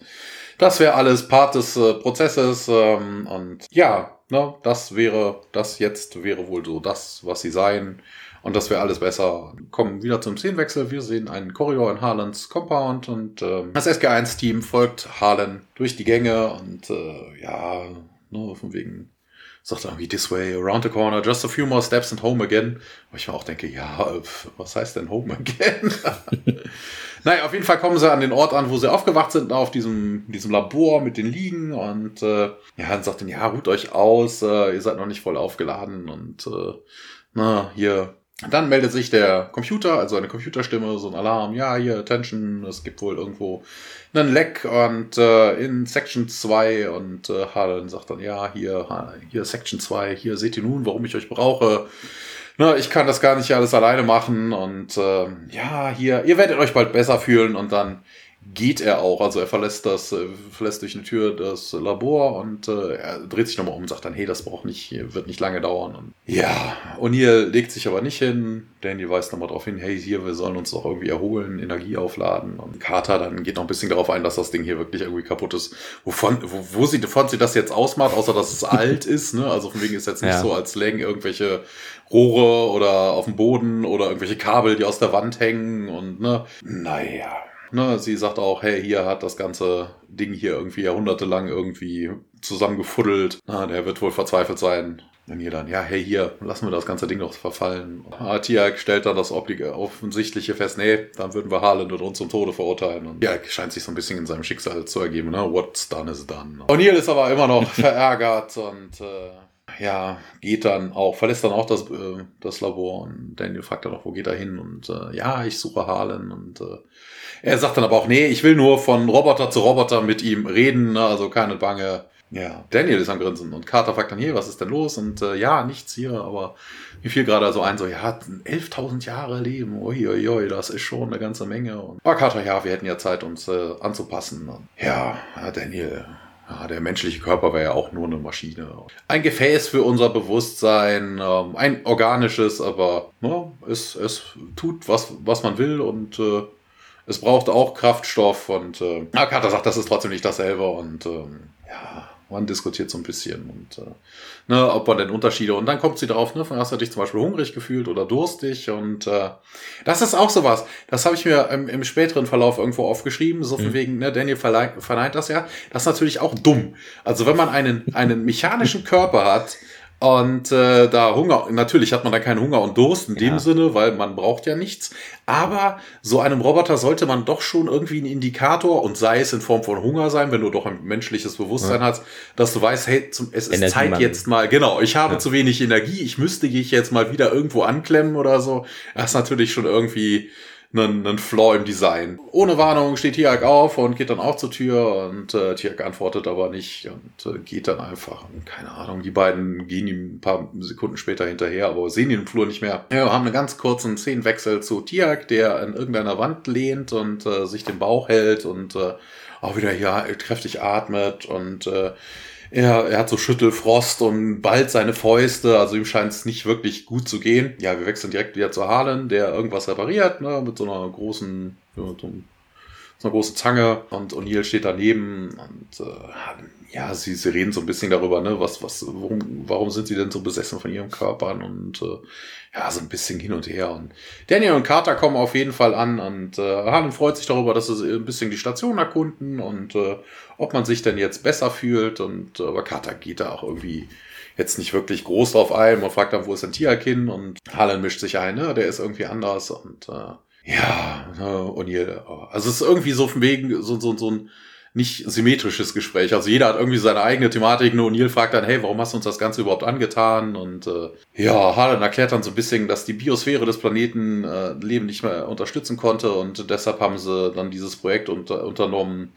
Das wäre alles Part des äh, Prozesses ähm, und ja, ne, das wäre, das jetzt wäre wohl so das, was sie seien. Und das wäre alles besser. Kommen wieder zum Szenenwechsel. Wir sehen einen Korridor in Harlans Compound und ähm, das SG1-Team folgt Harlan durch die Gänge und äh, ja, nur ne, von wegen sagt er irgendwie this way, around the corner, just a few more steps and home again. Wo ich mir auch denke, ja, was heißt denn home again? naja, auf jeden Fall kommen sie an den Ort an, wo sie aufgewacht sind, auf diesem, diesem Labor mit den Liegen und äh, ja, dann sagt dann, ja, ruht euch aus, äh, ihr seid noch nicht voll aufgeladen und äh, na, hier dann meldet sich der Computer, also eine Computerstimme, so ein Alarm, ja, hier, Attention, es gibt wohl irgendwo einen Leck und äh, in Section 2 und äh, Harlan sagt dann, ja, hier, hier Section 2, hier seht ihr nun, warum ich euch brauche. Na, ich kann das gar nicht alles alleine machen und äh, ja, hier, ihr werdet euch bald besser fühlen und dann geht er auch. Also er verlässt das, äh, verlässt durch eine Tür das Labor und äh, er dreht sich nochmal um und sagt dann, hey, das braucht nicht, wird nicht lange dauern. Und ja, O'Neill legt sich aber nicht hin. Danny weist nochmal darauf hin, hey, hier, wir sollen uns doch irgendwie erholen, Energie aufladen. Und Carter dann geht noch ein bisschen darauf ein, dass das Ding hier wirklich irgendwie kaputt ist. Wovon, wo, wo sie, wovon sie das jetzt ausmacht, außer dass es alt ist, ne? Also von wegen ist jetzt nicht ja. so, als lägen irgendwelche Rohre oder auf dem Boden oder irgendwelche Kabel, die aus der Wand hängen und ne. Naja, Ne, sie sagt auch, hey, hier hat das ganze Ding hier irgendwie jahrhundertelang irgendwie zusammengefuddelt. Na, der wird wohl verzweifelt sein. Und ihr dann, ja, hey, hier, lassen wir das ganze Ding doch verfallen. Tiag stellt dann das Offensichtliche fest, nee, dann würden wir Harlan und uns zum Tode verurteilen. Und ja, scheint sich so ein bisschen in seinem Schicksal zu ergeben, ne? What's done is done. O'Neill ist aber immer noch verärgert und äh, ja, geht dann auch, verlässt dann auch das, äh, das Labor und Daniel fragt dann auch, wo geht er hin? Und äh, ja, ich suche Harlan und äh, er sagt dann aber auch, nee, ich will nur von Roboter zu Roboter mit ihm reden, ne? also keine Bange. Ja, Daniel ist am Grinsen und Carter fragt dann, hier, was ist denn los? Und äh, ja, nichts hier, aber mir fiel gerade so ein, so, ja, 11.000 Jahre Leben, uiuiui, das ist schon eine ganze Menge. Und, aber Carter, ja, wir hätten ja Zeit, uns äh, anzupassen. Und, ja, Daniel, ja, der menschliche Körper wäre ja auch nur eine Maschine. Ein Gefäß für unser Bewusstsein, ähm, ein organisches, aber ne, es, es tut, was, was man will und äh, es braucht auch Kraftstoff und äh, Carter sagt, das ist trotzdem nicht dasselbe und ähm, ja, man diskutiert so ein bisschen und äh, ne, ob man denn Unterschiede und dann kommt sie darauf, ne, hast du dich zum Beispiel hungrig gefühlt oder durstig und äh, das ist auch sowas. Das habe ich mir im, im, späteren Verlauf irgendwo aufgeschrieben, so von mhm. wegen, ne, Daniel verneint das ja. Das ist natürlich auch dumm. Also wenn man einen einen mechanischen Körper hat Und äh, da Hunger, natürlich hat man da keinen Hunger und Durst in ja. dem Sinne, weil man braucht ja nichts. Aber so einem Roboter sollte man doch schon irgendwie einen Indikator und sei es in Form von Hunger sein, wenn du doch ein menschliches Bewusstsein ja. hast, dass du weißt, hey, zum, es ist Energie Zeit jetzt mal, genau, ich habe ja. zu wenig Energie, ich müsste ich jetzt mal wieder irgendwo anklemmen oder so. Das ist natürlich schon irgendwie einen, einen Flaw im Design. Ohne Warnung steht Tiak auf und geht dann auch zur Tür und äh, Tiak antwortet aber nicht und äh, geht dann einfach. Und keine Ahnung, die beiden gehen ihm ein paar Sekunden später hinterher, aber sehen ihn im Flur nicht mehr. Ja, wir haben einen ganz kurzen Szenenwechsel zu Tiak, der an irgendeiner Wand lehnt und äh, sich den Bauch hält und äh, auch wieder ja kräftig atmet und äh, er, er hat so Schüttelfrost und bald seine Fäuste, also ihm scheint es nicht wirklich gut zu gehen. Ja, wir wechseln direkt wieder zu Harlan, der irgendwas repariert, ne, mit so einer großen, so, einer großen Zange. Und O'Neill steht daneben und äh, ja, sie, sie reden so ein bisschen darüber, ne, was, was, warum, warum sind sie denn so besessen von ihrem Körpern? Und äh, ja, so ein bisschen hin und her. Und Daniel und Carter kommen auf jeden Fall an und äh, Harlan freut sich darüber, dass sie ein bisschen die Station erkunden und äh, ob man sich denn jetzt besser fühlt. Und äh, aber Carter geht da auch irgendwie jetzt nicht wirklich groß drauf ein. Man fragt dann, wo ist denn Tiakin? Und Harlan mischt sich ein, ne? Der ist irgendwie anders und äh, ja, ne, O'Neill. Also es ist irgendwie so von wegen so, so, so ein nicht symmetrisches Gespräch. Also jeder hat irgendwie seine eigene Thematik. Nur Neil fragt dann, hey, warum hast du uns das Ganze überhaupt angetan? Und äh, ja, Harlan erklärt dann so ein bisschen, dass die Biosphäre des Planeten äh, Leben nicht mehr unterstützen konnte und deshalb haben sie dann dieses Projekt unter, unternommen,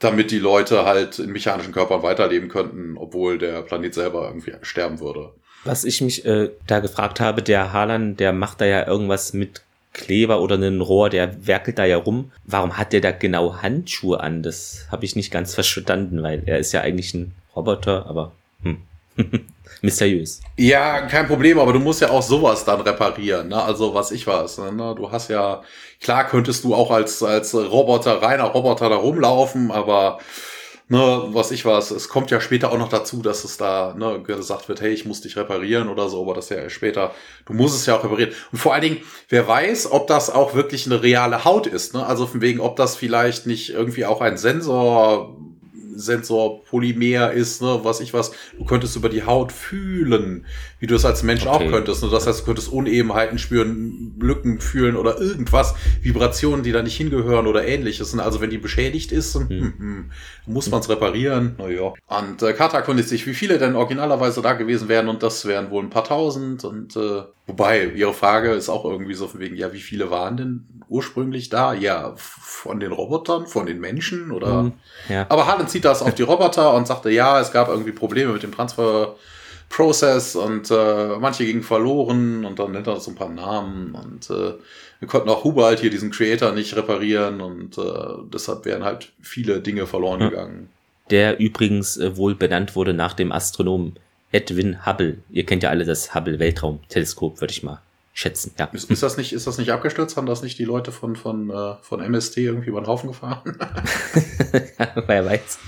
damit die Leute halt in mechanischen Körpern weiterleben könnten, obwohl der Planet selber irgendwie sterben würde. Was ich mich äh, da gefragt habe, der Harlan, der macht da ja irgendwas mit Kleber oder ein Rohr, der werkelt da ja rum. Warum hat der da genau Handschuhe an? Das habe ich nicht ganz verstanden, weil er ist ja eigentlich ein Roboter, aber hm. mysteriös. Ja, kein Problem, aber du musst ja auch sowas dann reparieren, ne? Also was ich weiß, ne? Du hast ja, klar könntest du auch als, als Roboter, reiner Roboter da rumlaufen, aber ne, was ich weiß, es kommt ja später auch noch dazu, dass es da ne, gesagt wird, hey, ich muss dich reparieren oder so, aber das ja später, du musst es ja auch reparieren. Und vor allen Dingen, wer weiß, ob das auch wirklich eine reale Haut ist, ne? Also von wegen, ob das vielleicht nicht irgendwie auch ein Sensor Sensorpolymer ist, ne, was ich was. Du könntest über die Haut fühlen, wie du es als Mensch okay. auch könntest. Ne? Das heißt, du könntest Unebenheiten spüren, Lücken fühlen oder irgendwas, Vibrationen, die da nicht hingehören oder ähnliches. Und also wenn die beschädigt ist, hm. Hm, hm, muss man es reparieren. Naja. Und äh, Kata erkundigt sich, wie viele denn originalerweise da gewesen wären und das wären wohl ein paar tausend. Und äh, wobei, ihre Frage ist auch irgendwie so von wegen, ja, wie viele waren denn ursprünglich da? Ja, von den Robotern, von den Menschen oder. Mhm, ja. Aber Harlan zieht das auf die Roboter und sagte, ja, es gab irgendwie Probleme mit dem Transfer. Process und äh, manche gingen verloren und dann nennt er so ein paar Namen und äh, wir konnten auch Hubert hier diesen Creator nicht reparieren und äh, deshalb wären halt viele Dinge verloren ja. gegangen. Der übrigens äh, wohl benannt wurde nach dem Astronomen Edwin Hubble. Ihr kennt ja alle das Hubble Weltraumteleskop, würde ich mal schätzen. Ja. Ist, ist, das nicht, ist das nicht abgestürzt? Haben das nicht die Leute von, von, äh, von MST irgendwie über den Haufen gefahren? Wer weiß.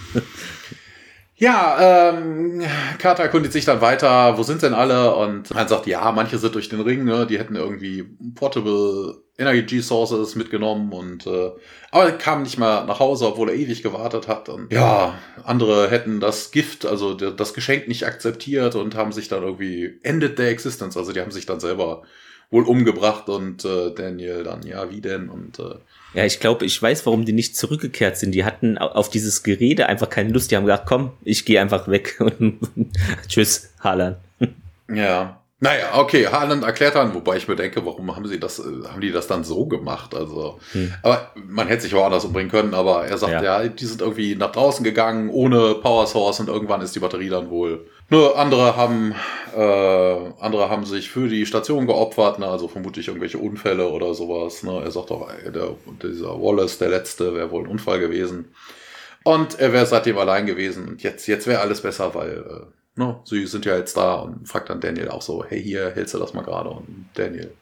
Ja, ähm, Carter erkundigt sich dann weiter, wo sind denn alle? Und man sagt, ja, manche sind durch den Ring, ne? die hätten irgendwie Portable Energy Sources mitgenommen und äh, aber kam nicht mal nach Hause, obwohl er ewig gewartet hat. Und ja, andere hätten das Gift, also das Geschenk nicht akzeptiert und haben sich dann irgendwie ended their existence, also die haben sich dann selber wohl umgebracht und äh, Daniel dann, ja, wie denn? Und äh, ja, ich glaube, ich weiß, warum die nicht zurückgekehrt sind. Die hatten auf dieses Gerede einfach keine Lust. Die haben gesagt, komm, ich gehe einfach weg und tschüss, Haaland. Ja. Naja, okay, Haaland erklärt dann, wobei ich mir denke, warum haben sie das, äh, haben die das dann so gemacht? Also, hm. aber man hätte sich auch anders umbringen können, aber er sagt, ja. ja, die sind irgendwie nach draußen gegangen, ohne Power Source und irgendwann ist die Batterie dann wohl nur andere haben, äh, andere haben sich für die Station geopfert, ne? also vermutlich irgendwelche Unfälle oder sowas. Ne? Er sagt auch, der, dieser Wallace, der letzte, wäre wohl ein Unfall gewesen. Und er wäre seitdem allein gewesen. Und jetzt, jetzt wäre alles besser, weil äh, ne, sie sind ja jetzt da und fragt dann Daniel auch so, hey, hier hältst du das mal gerade. Und Daniel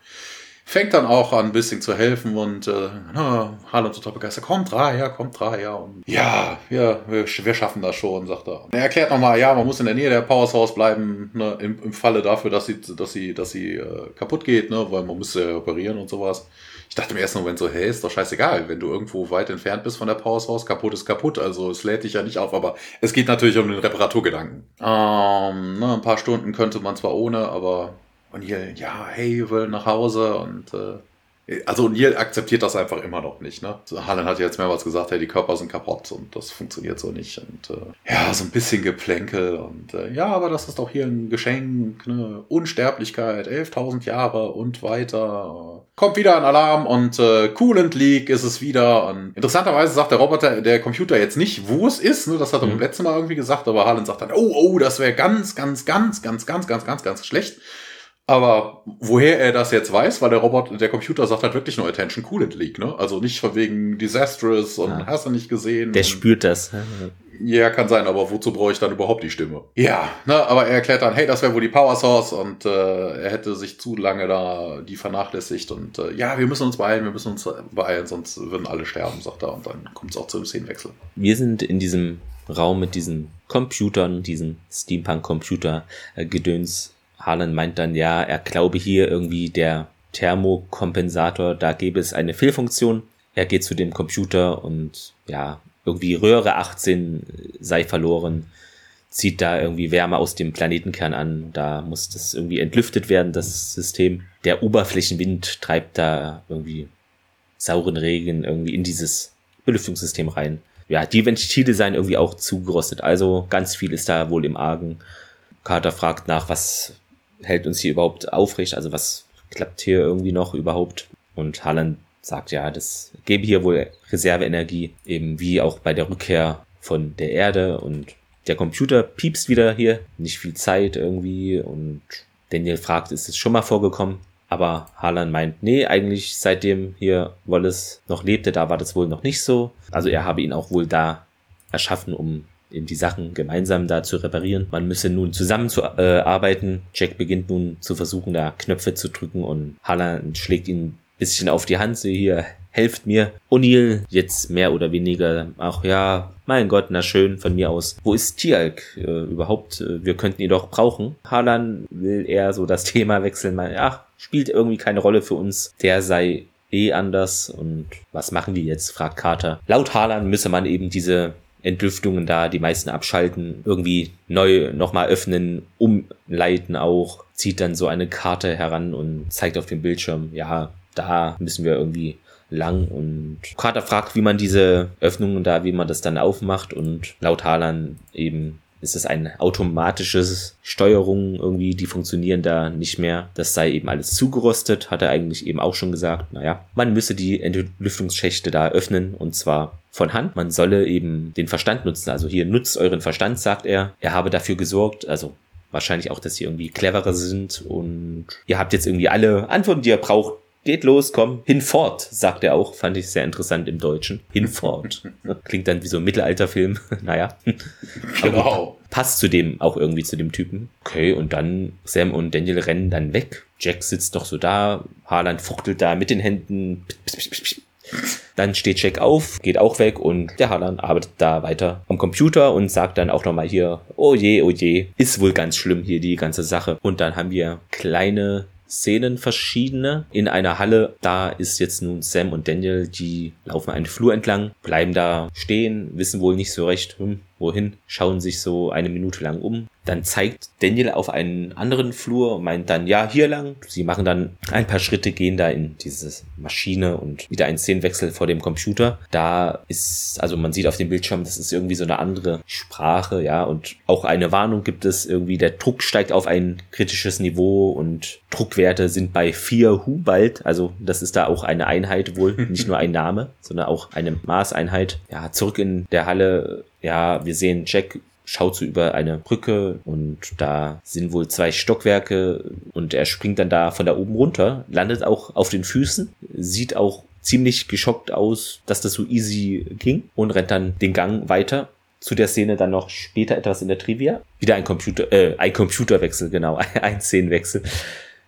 fängt dann auch an, ein bisschen zu helfen und äh, Harlan total begeistert, kommt Raya, kommt Raya und ja, ja, wir, wir schaffen das schon, sagt er. Er erklärt nochmal, ja, man muss in der Nähe der Powers House bleiben, ne, im, im Falle dafür, dass sie, dass sie, dass sie äh, kaputt geht, ne, weil man muss sie reparieren und sowas. Ich dachte im ersten Moment so, hey, ist doch scheißegal, wenn du irgendwo weit entfernt bist von der Powers House, kaputt ist kaputt, also es lädt dich ja nicht auf, aber es geht natürlich um den Reparaturgedanken. Ähm, ne, ein paar Stunden könnte man zwar ohne, aber und hier, ja, hey, wir wollen nach Hause und äh, also Neil akzeptiert das einfach immer noch nicht. Ne? Harlan hat ja jetzt mehrmals gesagt, hey, die Körper sind kaputt und das funktioniert so nicht. Und äh, ja, so ein bisschen Geplänkel und äh, ja, aber das ist doch hier ein Geschenk, ne? Unsterblichkeit, 11.000 Jahre und weiter. Kommt wieder ein Alarm und äh, Coolant Leak ist es wieder. Und interessanterweise sagt der Roboter, der Computer jetzt nicht, wo es ist. Ne? Das hat er mhm. beim letzten Mal irgendwie gesagt, aber Harlan sagt dann, oh, oh, das wäre ganz, ganz, ganz, ganz, ganz, ganz, ganz, ganz schlecht. Aber woher er das jetzt weiß, weil der Roboter, der Computer sagt halt wirklich nur Attention Coolant Leak, ne? Also nicht von wegen Disastrous und ja. hast du nicht gesehen. Der spürt das. Ja, kann sein, aber wozu brauche ich dann überhaupt die Stimme? Ja, ne, aber er erklärt dann, hey, das wäre wohl die Power Source und äh, er hätte sich zu lange da die vernachlässigt und äh, ja, wir müssen uns beeilen, wir müssen uns beeilen, sonst würden alle sterben, sagt er und dann kommt es auch zu einem Szenenwechsel. Wir sind in diesem Raum mit diesen Computern, diesen Steampunk-Computer-Gedöns Harlan meint dann, ja, er glaube hier irgendwie der Thermokompensator, da gäbe es eine Fehlfunktion. Er geht zu dem Computer und ja, irgendwie Röhre 18 sei verloren, zieht da irgendwie Wärme aus dem Planetenkern an. Da muss das irgendwie entlüftet werden, das System. Der Oberflächenwind treibt da irgendwie sauren Regen irgendwie in dieses Belüftungssystem rein. Ja, die Ventile seien irgendwie auch zugerostet. Also ganz viel ist da wohl im Argen. Carter fragt nach, was hält uns hier überhaupt aufrecht? Also was klappt hier irgendwie noch überhaupt? Und Haaland sagt ja, das gebe hier wohl Reserveenergie, eben wie auch bei der Rückkehr von der Erde und der Computer piepst wieder hier, nicht viel Zeit irgendwie und Daniel fragt, ist es schon mal vorgekommen? Aber Harlan meint, nee, eigentlich seitdem hier Wallace noch lebte, da war das wohl noch nicht so. Also er habe ihn auch wohl da erschaffen, um eben die Sachen gemeinsam da zu reparieren. Man müsse nun zusammen zu äh, arbeiten. Jack beginnt nun zu versuchen, da Knöpfe zu drücken und Harlan schlägt ihn ein bisschen auf die Hand, so hier, helft mir. O'Neill jetzt mehr oder weniger, ach ja, mein Gott, na schön, von mir aus. Wo ist Tialk äh, überhaupt? Wir könnten ihn doch brauchen. Harlan will eher so das Thema wechseln, mal, ach, spielt irgendwie keine Rolle für uns. Der sei eh anders und was machen die jetzt, fragt Carter. Laut Harlan müsse man eben diese Entlüftungen da, die meisten abschalten, irgendwie neu nochmal öffnen, umleiten auch, zieht dann so eine Karte heran und zeigt auf dem Bildschirm, ja, da müssen wir irgendwie lang und Carter fragt, wie man diese Öffnungen da, wie man das dann aufmacht und laut Harlan eben ist es eine automatische Steuerung irgendwie, die funktionieren da nicht mehr. Das sei eben alles zugerostet, hat er eigentlich eben auch schon gesagt. Naja, man müsse die Entlüftungsschächte da öffnen und zwar von Hand. Man solle eben den Verstand nutzen. Also hier nutzt euren Verstand, sagt er. Er habe dafür gesorgt, also wahrscheinlich auch, dass sie irgendwie cleverer sind und ihr habt jetzt irgendwie alle Antworten, die ihr braucht geht los, komm, hinfort, sagt er auch, fand ich sehr interessant im Deutschen. Hinfort. Klingt dann wie so ein Mittelalterfilm, naja. Genau. passt zu dem auch irgendwie zu dem Typen. Okay, und dann Sam und Daniel rennen dann weg. Jack sitzt doch so da, Harlan fuchtelt da mit den Händen. Dann steht Jack auf, geht auch weg und der Harlan arbeitet da weiter am Computer und sagt dann auch nochmal hier, oh je, oh je, ist wohl ganz schlimm hier die ganze Sache. Und dann haben wir kleine Szenen verschiedene in einer Halle. Da ist jetzt nun Sam und Daniel, die laufen einen Flur entlang, bleiben da stehen, wissen wohl nicht so recht, hm, wohin, schauen sich so eine Minute lang um. Dann zeigt Daniel auf einen anderen Flur und meint dann, ja, hier lang. Sie machen dann ein paar Schritte, gehen da in diese Maschine und wieder ein Szenenwechsel vor dem Computer. Da ist, also man sieht auf dem Bildschirm, das ist irgendwie so eine andere Sprache, ja, und auch eine Warnung gibt es irgendwie, der Druck steigt auf ein kritisches Niveau und Druckwerte sind bei 4 Hu bald, also das ist da auch eine Einheit wohl, nicht nur ein Name, sondern auch eine Maßeinheit. Ja, zurück in der Halle ja, wir sehen Jack schaut so über eine Brücke und da sind wohl zwei Stockwerke und er springt dann da von da oben runter, landet auch auf den Füßen, sieht auch ziemlich geschockt aus, dass das so easy ging und rennt dann den Gang weiter. Zu der Szene dann noch später etwas in der Trivia. Wieder ein Computer, äh, ein Computerwechsel, genau, ein Szenenwechsel.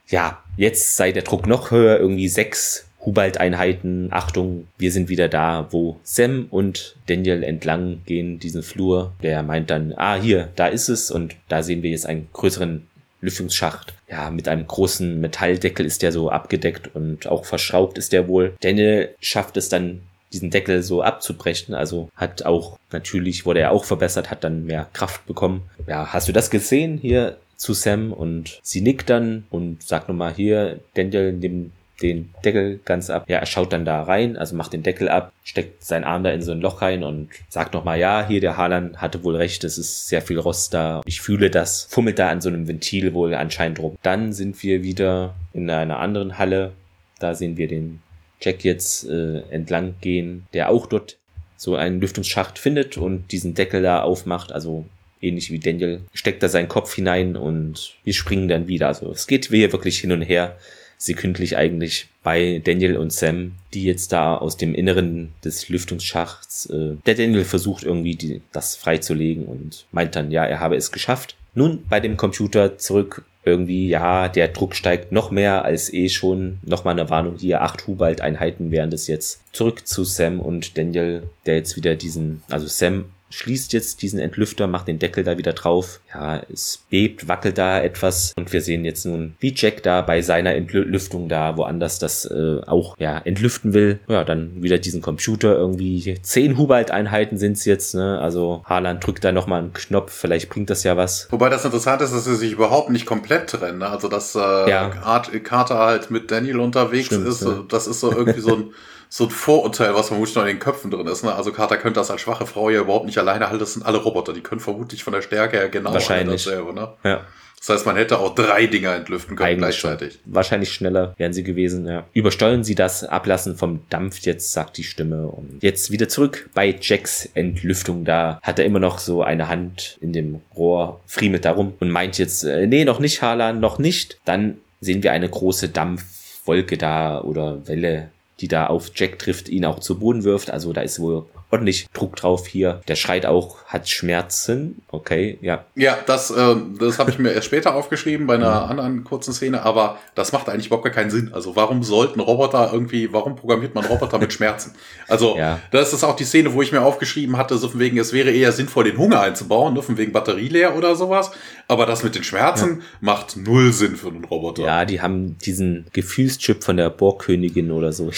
ja, jetzt sei der Druck noch höher, irgendwie sechs Hubalt-Einheiten, Achtung, wir sind wieder da, wo Sam und Daniel entlang gehen, diesen Flur. Der meint dann, ah, hier, da ist es und da sehen wir jetzt einen größeren Lüftungsschacht. Ja, mit einem großen Metalldeckel ist der so abgedeckt und auch verschraubt ist der wohl. Daniel schafft es dann, diesen Deckel so abzubrechen. Also hat auch, natürlich wurde er auch verbessert, hat dann mehr Kraft bekommen. Ja, hast du das gesehen hier zu Sam? Und sie nickt dann und sagt nochmal hier, Daniel, nimm den Deckel ganz ab. Ja, er schaut dann da rein, also macht den Deckel ab, steckt seinen Arm da in so ein Loch rein und sagt nochmal, ja, hier der Haaland hatte wohl recht, es ist sehr viel Rost da. Ich fühle das, fummelt da an so einem Ventil wohl anscheinend rum. Dann sind wir wieder in einer anderen Halle. Da sehen wir den Jack jetzt äh, entlang gehen, der auch dort so einen Lüftungsschacht findet und diesen Deckel da aufmacht, also ähnlich wie Daniel, steckt da seinen Kopf hinein und wir springen dann wieder. Also es geht hier wirklich hin und her sekündlich eigentlich bei Daniel und Sam, die jetzt da aus dem Inneren des Lüftungsschachts, äh, der Daniel versucht irgendwie die, das freizulegen und meint dann, ja, er habe es geschafft. Nun bei dem Computer zurück irgendwie, ja, der Druck steigt noch mehr als eh schon. Nochmal eine Warnung hier, acht Hubalt-Einheiten wären das jetzt. Zurück zu Sam und Daniel, der jetzt wieder diesen, also Sam schließt jetzt diesen Entlüfter, macht den Deckel da wieder drauf. Ja, es bebt, wackelt da etwas und wir sehen jetzt nun, wie Jack da bei seiner Entlüftung da woanders das äh, auch ja entlüften will. Ja, dann wieder diesen Computer irgendwie. Zehn Hubalt-Einheiten sind's jetzt, ne? Also Haaland drückt da nochmal einen Knopf, vielleicht bringt das ja was. Wobei das interessant ist, dass sie sich überhaupt nicht komplett trennen. Ne? Also dass äh, ja. Art Carter halt mit Daniel unterwegs Stimmt, ist, ja. das ist so irgendwie so ein so ein Vorurteil, was vermutlich noch in den Köpfen drin ist. Ne? Also Carter könnte das als schwache Frau ja überhaupt nicht alleine halten. Das sind alle Roboter. Die können vermutlich von der Stärke her genau Wahrscheinlich. dasselbe. Ne? Ja. Das heißt, man hätte auch drei Dinger entlüften können Eigentlich gleichzeitig. Wahrscheinlich schneller wären sie gewesen, ja. Übersteuern sie das Ablassen vom Dampf, jetzt sagt die Stimme. Und jetzt wieder zurück bei Jacks Entlüftung. Da hat er immer noch so eine Hand in dem Rohr, friemelt darum und meint jetzt, äh, nee, noch nicht, Harlan, noch nicht. Dann sehen wir eine große Dampfwolke da oder Welle die da auf Jack trifft, ihn auch zu Boden wirft. Also da ist wohl ordentlich Druck drauf hier. Der schreit auch, hat Schmerzen. Okay, ja. Ja, das, äh, das habe ich mir erst später aufgeschrieben bei einer mhm. anderen kurzen Szene, aber das macht eigentlich überhaupt gar keinen Sinn. Also warum sollten Roboter irgendwie, warum programmiert man Roboter mit Schmerzen? Also ja. das ist auch die Szene, wo ich mir aufgeschrieben hatte, so von wegen, es wäre eher sinnvoll, den Hunger einzubauen, ne, von wegen Batterie leer oder sowas. Aber das mit den Schmerzen ja. macht null Sinn für einen Roboter. Ja, die haben diesen Gefühlschip von der Borgkönigin oder so.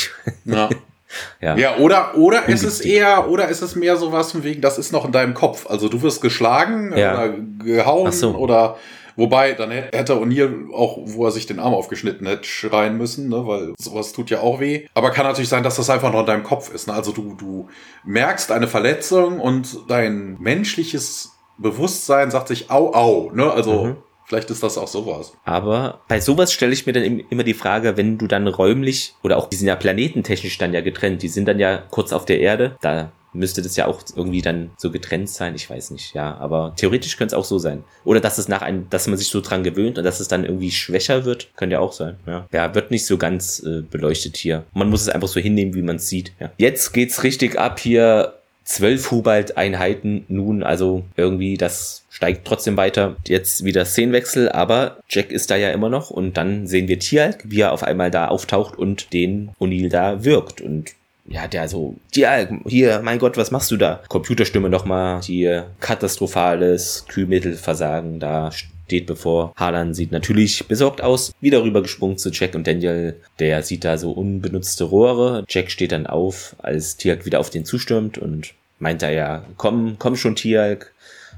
Ja. Ja, ja oder, oder ist es eher, oder ist es mehr sowas von wegen, das ist noch in deinem Kopf. Also du wirst geschlagen ja. oder gehauen so. oder Wobei, dann hätte O'Neill auch, wo er sich den Arm aufgeschnitten hätte, schreien müssen, ne? weil sowas tut ja auch weh. Aber kann natürlich sein, dass das einfach noch in deinem Kopf ist. Ne? Also du, du merkst eine Verletzung und dein menschliches Bewusstsein sagt sich au, au. Ne? Also mhm. Vielleicht ist das auch sowas. Aber bei sowas stelle ich mir dann immer die Frage, wenn du dann räumlich oder auch, die sind ja planetentechnisch dann ja getrennt, die sind dann ja kurz auf der Erde, da müsste das ja auch irgendwie dann so getrennt sein. Ich weiß nicht, ja. Aber theoretisch könnte es auch so sein. Oder dass es nach einem, dass man sich so dran gewöhnt und dass es dann irgendwie schwächer wird, könnte ja auch sein. Ja, ja wird nicht so ganz äh, beleuchtet hier. Man muss es einfach so hinnehmen, wie man es sieht. Ja. Jetzt geht's richtig ab hier zwölf Hubalt-Einheiten nun, also irgendwie das steigt trotzdem weiter. Jetzt wieder Szenenwechsel, aber Jack ist da ja immer noch und dann sehen wir Tialk, wie er auf einmal da auftaucht und den O'Neill da wirkt und ja, der so, Tialk, hier, mein Gott, was machst du da? Computerstimme nochmal, hier, katastrophales Kühlmittelversagen, da steht bevor. Harlan sieht natürlich besorgt aus, wieder rübergesprungen zu Jack und Daniel. Der sieht da so unbenutzte Rohre. Jack steht dann auf, als Tialk wieder auf den zustürmt und meint er ja, komm, komm schon, Tialk,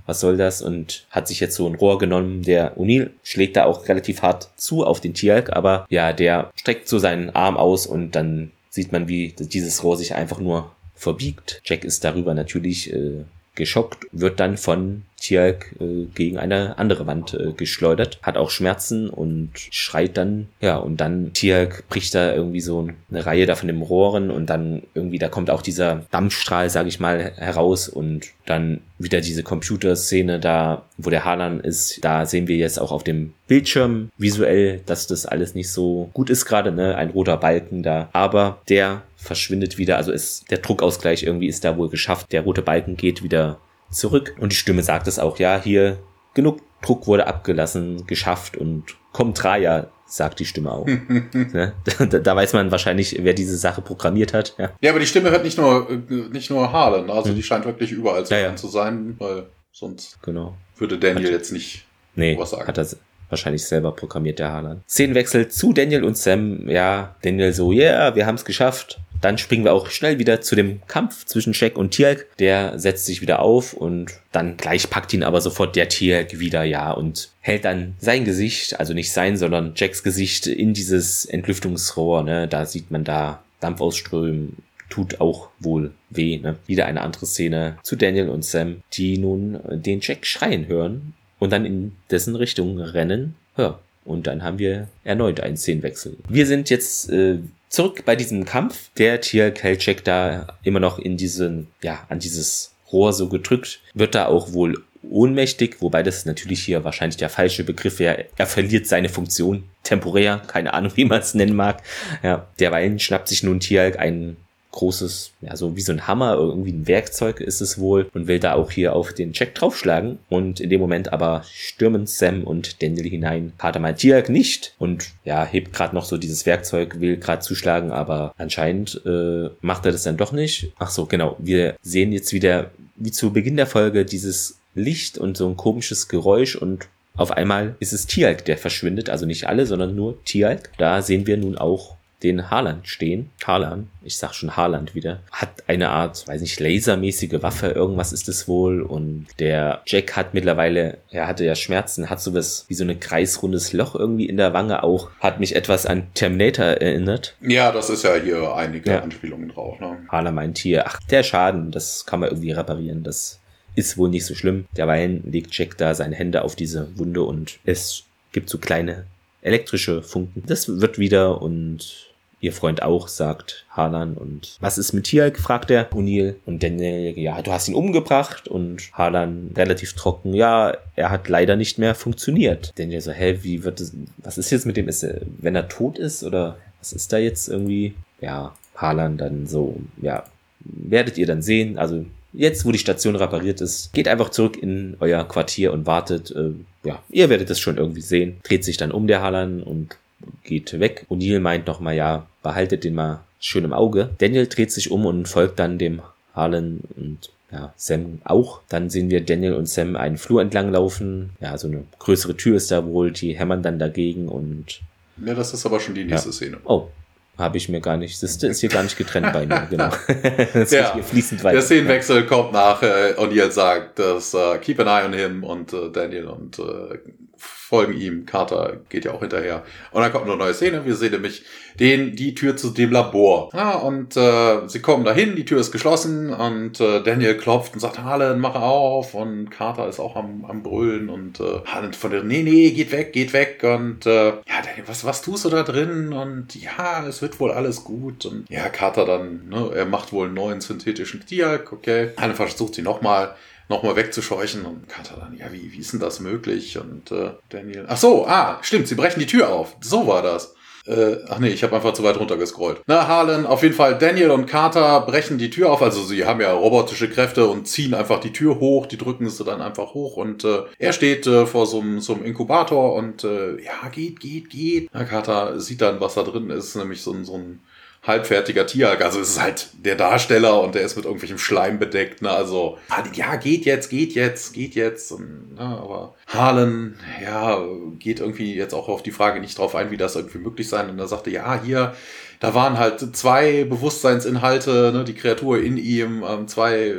was soll das? Und hat sich jetzt so ein Rohr genommen. Der O'Neill schlägt da auch relativ hart zu auf den Tialk, aber ja, der streckt so seinen Arm aus und dann sieht man, wie dieses Rohr sich einfach nur verbiegt. Jack ist darüber natürlich äh, geschockt, wird dann von Tjalk äh, gegen eine andere Wand äh, geschleudert, hat auch Schmerzen und schreit dann, ja, und dann Tjalk bricht da irgendwie so eine Reihe da von den Rohren und dann irgendwie, da kommt auch dieser Dampfstrahl, sag ich mal, heraus und dann wieder diese Computerszene da, wo der Harlan ist, da sehen wir jetzt auch auf dem Bildschirm visuell, dass das alles nicht so gut ist gerade, ne, ein roter Balken da, aber der verschwindet wieder, also ist der Druckausgleich irgendwie ist da wohl geschafft, der rote Balken geht wieder zurück. Und die Stimme sagt es auch, ja, hier genug Druck wurde abgelassen, geschafft und kommt Raya, sagt die Stimme auch. ne? da, da, weiß man wahrscheinlich, wer diese Sache programmiert hat. Ja, ja aber die Stimme hört nicht nur, nicht nur Harlan, also hm. die scheint wirklich überall zu, ja, ja. zu sein, weil sonst genau. würde Daniel hat, jetzt nicht nee, was sagen. Hat er wahrscheinlich selber programmiert, der Haaland. Szenenwechsel zu Daniel und Sam. Ja, Daniel so, ja, yeah, wir haben es geschafft. Dann springen wir auch schnell wieder zu dem Kampf zwischen Jack und Tialk. Der setzt sich wieder auf und dann gleich packt ihn aber sofort der Tialk wieder, ja, und hält dann sein Gesicht, also nicht sein, sondern Jacks Gesicht in dieses Entlüftungsrohr, ne. Da sieht man da Dampf ausströmen, tut auch wohl weh. Ne? Wieder eine andere Szene zu Daniel und Sam, die nun den Jack schreien hören und dann in dessen Richtung rennen. Ja, und dann haben wir erneut einen Szenenwechsel. Wir sind jetzt äh, zurück bei diesem Kampf. Der Tier Kelchek da immer noch in diesen, ja, an dieses Rohr so gedrückt, wird da auch wohl ohnmächtig, wobei das natürlich hier wahrscheinlich der falsche Begriff wäre. Er verliert seine Funktion temporär, keine Ahnung, wie man es nennen mag. Ja, derweilen schnappt sich nun Tialk einen großes, ja, so wie so ein Hammer, irgendwie ein Werkzeug ist es wohl und will da auch hier auf den Check draufschlagen und in dem Moment aber stürmen Sam und Daniel hinein. Pater Matiak nicht und ja, hebt gerade noch so dieses Werkzeug, will gerade zuschlagen, aber anscheinend äh, macht er das dann doch nicht. Ach so, genau. Wir sehen jetzt wieder, wie zu Beginn der Folge, dieses Licht und so ein komisches Geräusch und auf einmal ist es Tialk, der verschwindet, also nicht alle, sondern nur Tialk. Da sehen wir nun auch den Haaland stehen. Haaland, ich sag schon Haaland wieder, hat eine Art, weiß nicht, lasermäßige Waffe, irgendwas ist es wohl. Und der Jack hat mittlerweile, er hatte ja Schmerzen, hat sowas wie so ein kreisrundes Loch irgendwie in der Wange auch. Hat mich etwas an Terminator erinnert. Ja, das ist ja hier einige ja. Anspielungen drauf. Ne? Haaland meint hier, ach, der Schaden, das kann man irgendwie reparieren, das ist wohl nicht so schlimm. Derweilen legt Jack da seine Hände auf diese Wunde und es gibt so kleine elektrische Funken. Das wird wieder und Ihr Freund auch, sagt Harlan. Und was ist mit Tialk? fragt er O'Neill. Und Daniel, ja, du hast ihn umgebracht. Und Harlan relativ trocken, ja, er hat leider nicht mehr funktioniert. Daniel so, hä, wie wird das, was ist jetzt mit dem, ist er, wenn er tot ist? Oder was ist da jetzt irgendwie? Ja, Harlan dann so, ja, werdet ihr dann sehen. Also jetzt, wo die Station repariert ist, geht einfach zurück in euer Quartier und wartet. Äh, ja, ihr werdet es schon irgendwie sehen. Dreht sich dann um der Harlan und geht weg. O'Neill meint nochmal, ja, behaltet den mal schön im Auge. Daniel dreht sich um und folgt dann dem Harlan und ja, Sam auch. Dann sehen wir Daniel und Sam einen Flur entlang laufen. Ja, so eine größere Tür ist da wohl, die hämmern dann dagegen und. Ja, das ist aber schon die nächste ja. Szene. Oh, habe ich mir gar nicht. Das ist hier gar nicht getrennt bei mir, genau. das ja, hier fließend weiter. Der Szenenwechsel kommt nach äh, O'Neill sagt, dass äh, keep an eye on him und äh, Daniel und äh, folgen ihm. Carter geht ja auch hinterher. Und dann kommt eine neue Szene. Wir sehen nämlich den, die Tür zu dem Labor. Ja, und äh, sie kommen dahin, die Tür ist geschlossen und äh, Daniel klopft und sagt, Harlan, mach auf. Und Carter ist auch am, am Brüllen und äh, Harlan von der, nee, nee, geht weg, geht weg. Und äh, ja, Daniel, was, was tust du da drin? Und ja, es wird wohl alles gut. Und ja, Carter dann, ne, er macht wohl einen neuen synthetischen Tialk, okay. Harlan versucht sie nochmal nochmal wegzuscheuchen. Und Carter dann, ja, wie, wie ist denn das möglich? Und äh, Daniel, ach so, ah, stimmt, sie brechen die Tür auf. So war das. Äh, ach nee, ich habe einfach zu weit runtergescrollt. Na, Harlan, auf jeden Fall, Daniel und Carter brechen die Tür auf. Also sie haben ja robotische Kräfte und ziehen einfach die Tür hoch. Die drücken sie dann einfach hoch. Und äh, er steht äh, vor so einem Inkubator und äh, ja, geht, geht, geht. Na, Carter sieht dann, was da drin ist, nämlich so so ein halbfertiger Tierjag. Also es ist halt der Darsteller und der ist mit irgendwelchem Schleim bedeckt. Ne? Also, ja, geht jetzt, geht jetzt, geht jetzt. Und, ne? Aber Harlan, ja, geht irgendwie jetzt auch auf die Frage nicht drauf ein, wie das irgendwie möglich sein. Und er sagte, ja, hier, da waren halt zwei Bewusstseinsinhalte, ne? die Kreatur in ihm, ähm, zwei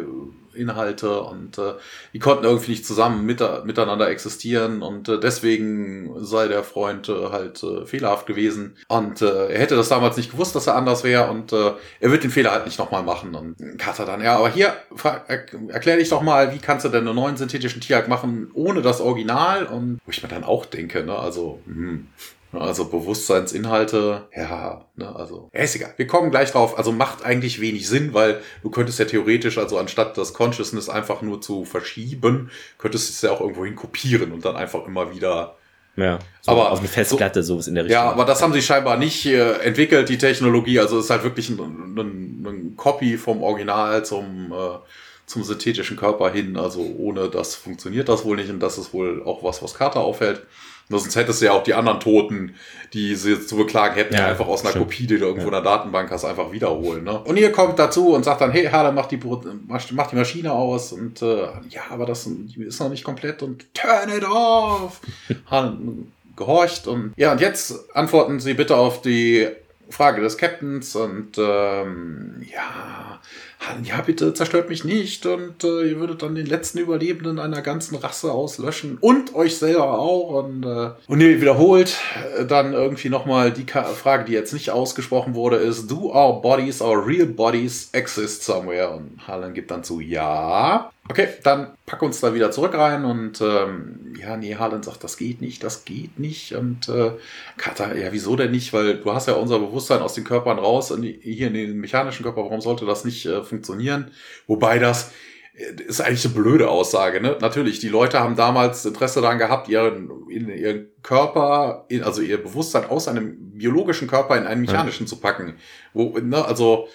Inhalte und äh, die konnten irgendwie nicht zusammen mit, miteinander existieren und äh, deswegen sei der Freund äh, halt äh, fehlerhaft gewesen. Und äh, er hätte das damals nicht gewusst, dass er anders wäre und äh, er wird den Fehler halt nicht nochmal machen und Carter dann, ja, aber hier, erklär dich doch mal, wie kannst du denn einen neuen synthetischen Tierjagd machen ohne das Original? Und wo ich mir dann auch denke, ne, also, hm, also Bewusstseinsinhalte, ja, ne, also, ja, ist egal. Wir kommen gleich drauf. Also macht eigentlich wenig Sinn, weil du könntest ja theoretisch, also anstatt das Consciousness einfach nur zu verschieben, könntest du es ja auch irgendwo hin kopieren und dann einfach immer wieder ja, so aber auf eine Festplatte, so, sowas in der Richtung. Ja, aber das haben sie scheinbar nicht äh, entwickelt, die Technologie. Also es ist halt wirklich ein, ein, ein Copy vom Original zum, äh, zum synthetischen Körper hin. Also ohne das funktioniert das wohl nicht und das ist wohl auch was, was Carter auffällt. Sonst hättest du ja auch die anderen Toten, die sie jetzt zu beklagen hätten, ja, einfach aus einer stimmt. Kopie, die du irgendwo in der Datenbank hast, einfach wiederholen. Ne? Und ihr kommt dazu und sagt dann, hey, Harlan, mach die, mach die Maschine aus. Und äh, ja, aber das ist noch nicht komplett. Und turn it off. Harlan gehorcht. Und ja, und jetzt antworten Sie bitte auf die Frage des Captains. Und ähm, ja, ja, bitte zerstört mich nicht. Und äh, ihr würdet dann den letzten Überlebenden einer ganzen Rasse auslöschen. Und euch selber auch. Und, äh, und ihr wiederholt äh, dann irgendwie nochmal die Ka Frage, die jetzt nicht ausgesprochen wurde, ist, do our bodies, our real bodies exist somewhere? Und Harlan gibt dann zu, ja. Okay, dann pack uns da wieder zurück rein und ähm, ja, nee, Harlan sagt, das geht nicht, das geht nicht. Und äh, Kata, ja, wieso denn nicht? Weil du hast ja unser Bewusstsein aus den Körpern raus, in hier in den mechanischen Körper, warum sollte das nicht äh, funktionieren? Wobei das äh, ist eigentlich eine blöde Aussage, ne? Natürlich, die Leute haben damals Interesse daran gehabt, ihren, ihren Körper, also ihr Bewusstsein aus einem biologischen Körper in einen mechanischen zu packen. Wo, ne, also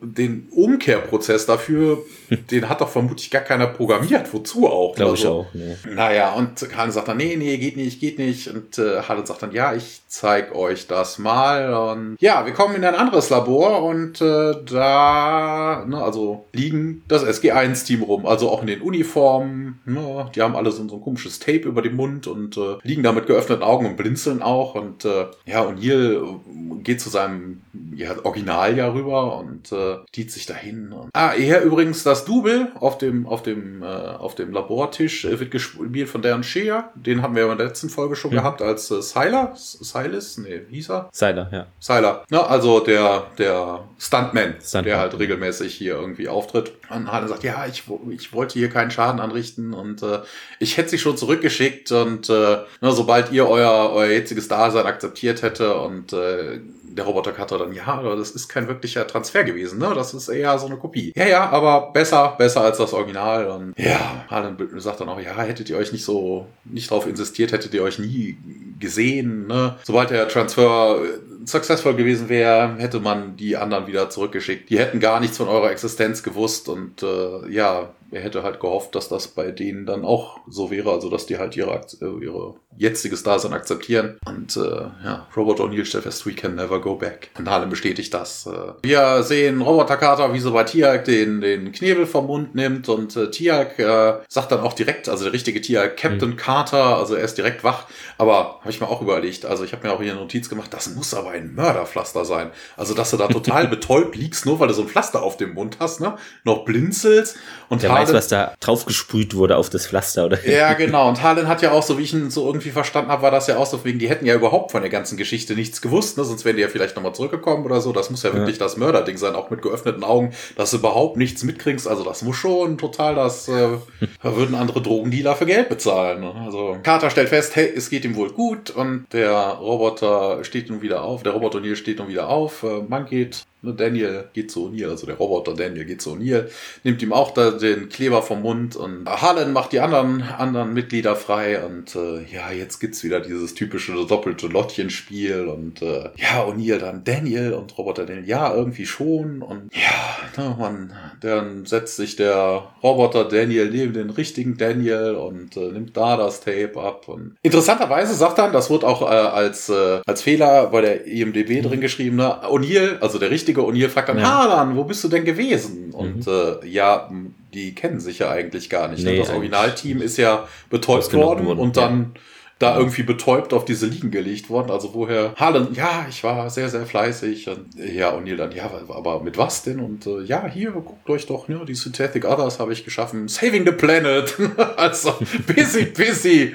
den Umkehrprozess dafür, den hat doch vermutlich gar keiner programmiert. Wozu auch? Glaube ich Also, auch. Nee. naja, und Harlan sagt dann, nee, nee, geht nicht, geht nicht. Und äh, Harlan sagt dann, ja, ich zeig euch das mal. Und ja, wir kommen in ein anderes Labor und äh, da, ne, also liegen das SG1-Team rum, also auch in den Uniformen. Ne, die haben alle so, so ein komisches Tape über dem Mund und äh, liegen da mit geöffneten Augen und blinzeln auch. Und äh, ja, und Neil äh, geht zu seinem ja, Original ja rüber und äh, zieht sich dahin. Und, ah, hier übrigens das Double auf dem, auf dem, äh, auf dem Labortisch äh, wird gespielt von Darren Shea. Den haben wir ja in der letzten Folge schon Mhm. gehabt als äh, Sylar. Silas? Nee, hieß er? Seiler, ja. Sylar. Ne, also der, der Stuntman, Stuntman. der halt regelmäßig hier irgendwie auftritt. Und Harlan sagt, ja, ich, ich wollte hier keinen Schaden anrichten und äh, ich hätte sie schon zurückgeschickt und äh, ne, sobald ihr euer, euer jetziges Dasein akzeptiert hätte und äh, der Roboter Cutter dann, ja, aber das ist kein wirklicher Transfer gewesen, ne? Das ist eher so eine Kopie. Ja, ja, aber besser, besser als das Original. Und ja, Harlan sagt dann auch, ja, hättet ihr euch nicht so, nicht drauf insistiert, hättet ihr euch nie gesehen, ne? Sobald der Transfer äh, successful gewesen wäre, hätte man die anderen wieder zurückgeschickt. Die hätten gar nichts von eurer Existenz gewusst und äh, ja, er hätte halt gehofft, dass das bei denen dann auch so wäre, also dass die halt ihre, äh, ihre jetziges Dasein akzeptieren. Und äh, ja, Robert O'Neill stellt fest, we can never go back. Und Harlem bestätigt das. Äh, wir sehen Roboter Carter, wie so bei Tiag den, den Knebel vom Mund nimmt und äh, Tiag äh, sagt dann auch direkt, also der richtige Tiag, Captain Carter, also er ist direkt wach. Aber habe ich mir auch überlegt, also ich habe mir auch hier eine Notiz gemacht, das muss aber ein Mörderpflaster sein. Also dass du da total betäubt liegst, nur weil du so ein Pflaster auf dem Mund hast, ne? Noch blinzelst und Der weiß, was da draufgesprüht wurde auf das Pflaster, oder? ja, genau. Und Harlan hat ja auch, so wie ich ihn so irgendwie verstanden habe, war das ja auch so, wegen, die hätten ja überhaupt von der ganzen Geschichte nichts gewusst, ne? Sonst wären die ja vielleicht nochmal zurückgekommen oder so. Das muss ja, Ja. wirklich das Mörderding sein, auch mit geöffneten Augen, dass du überhaupt nichts mitkriegst. Also das muss schon total das, äh, würden andere Drogendealer für Geld bezahlen. Ne? Also Carter stellt fest, hey, es geht ihm wohl gut und der Roboter steht nun wieder auf, der Roboter O'Neill steht nun wieder auf, äh, man geht Ne, Daniel geht zu O'Neill, also der Roboter Daniel geht zu O'Neill, nimmt ihm auch da den Kleber vom Mund und Harlan macht die anderen, anderen Mitglieder frei und äh, ja, jetzt gibt's wieder dieses typische doppelte Lottchenspiel und äh, ja, O'Neill dann Daniel und Roboter Daniel, ja, irgendwie schon und ja, ne, man, dann setzt sich der Roboter Daniel neben den richtigen Daniel und äh, nimmt da das Tape ab und interessanterweise sagt dann, das wird auch äh, als, äh, als Fehler bei der IMDB drin geschrieben, ne, O'Neill, also der richtige O'Neill fragt dann, Ja. Harlan, wo bist du denn gewesen? Und äh, ja, die kennen sich ja eigentlich gar nicht. ne? Nee, das Originalteam ist ja betäubt worden worden, und dann da irgendwie betäubt auf diese Liegen gelegt worden. Also woher Harlan, ja, ich war sehr, sehr fleißig. Und, ja, O'Neill dann, ja, aber mit was denn? Und äh, ja, hier, guckt euch doch, ne, die Synthetic Others habe ich geschaffen. Saving the Planet. also, busy, busy.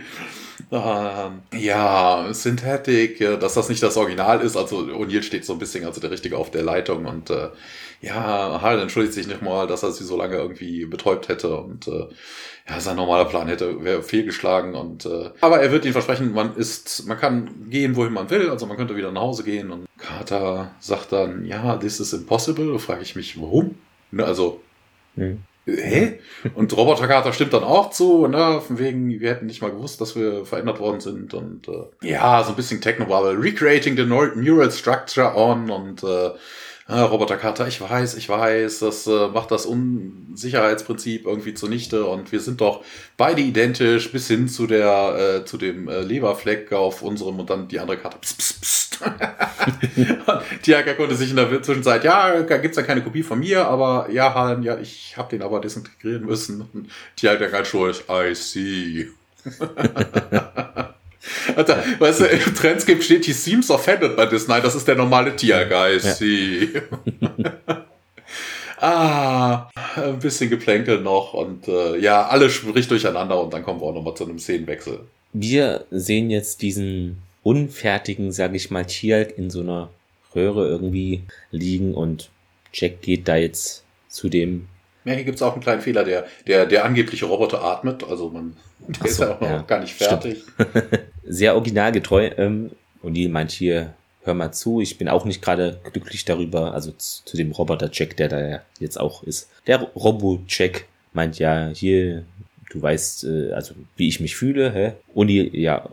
Ähm, ja, Synthetic, äh, dass das nicht das Original ist. Also O'Neill steht so ein bisschen, also der Richtige auf der Leitung und äh, ja, Harlan entschuldigt sich nicht mal, dass er sie so lange irgendwie betäubt hätte und äh, ja, sein normaler Plan hätte wäre fehlgeschlagen und äh, aber er wird ihnen versprechen, man ist, man kann gehen, wohin man will, also man könnte wieder nach Hause gehen und Carter sagt dann, ja, this is impossible. Da frage ich mich, warum? Ne, also Hm. Hä? Und Roboter Carter stimmt dann auch zu, ne? Von wegen, wir hätten nicht mal gewusst, dass wir verändert worden sind. Und äh, ja, so ein bisschen Technobubble. Recreating the neu- neural structure on und äh, ah, Roboter Carter, ich weiß, ich weiß, das äh, macht das Unsicherheitsprinzip irgendwie zunichte und wir sind doch beide identisch bis hin zu der, äh, zu dem äh, Leberfleck auf unserem und dann die andere Karte. Psst, psst, psst. Tiaga konnte sich in der Zwischenzeit, ja, gibt's ja keine Kopie von mir, aber ja, Hahn, ja, ich habe den aber desintegrieren müssen. Und Tiaga ganz schuld, I see. Alter, weißt du, im Transcript steht, he seems offended by this. Nein, das ist der normale Tiergeist. Ja. ah, ein bisschen Geplänkel noch und äh, ja, alles spricht durcheinander und dann kommen wir auch nochmal zu einem Szenenwechsel. Wir sehen jetzt diesen unfertigen, sag ich mal, Tier in so einer Röhre irgendwie liegen und Jack geht da jetzt zu dem. Ja, hier gibt's auch einen kleinen Fehler. Der, der, der angebliche Roboter atmet, also man, der so, ist ja auch noch ja, gar nicht fertig. Sehr originalgetreu. Ähm, und die meint hier, hör mal zu, ich bin auch nicht gerade glücklich darüber, also zu dem Roboter-Jack, der da jetzt auch ist. Der Robo-Jack meint ja, hier, du weißt, äh, also wie ich mich fühle, hä? Und die, ja,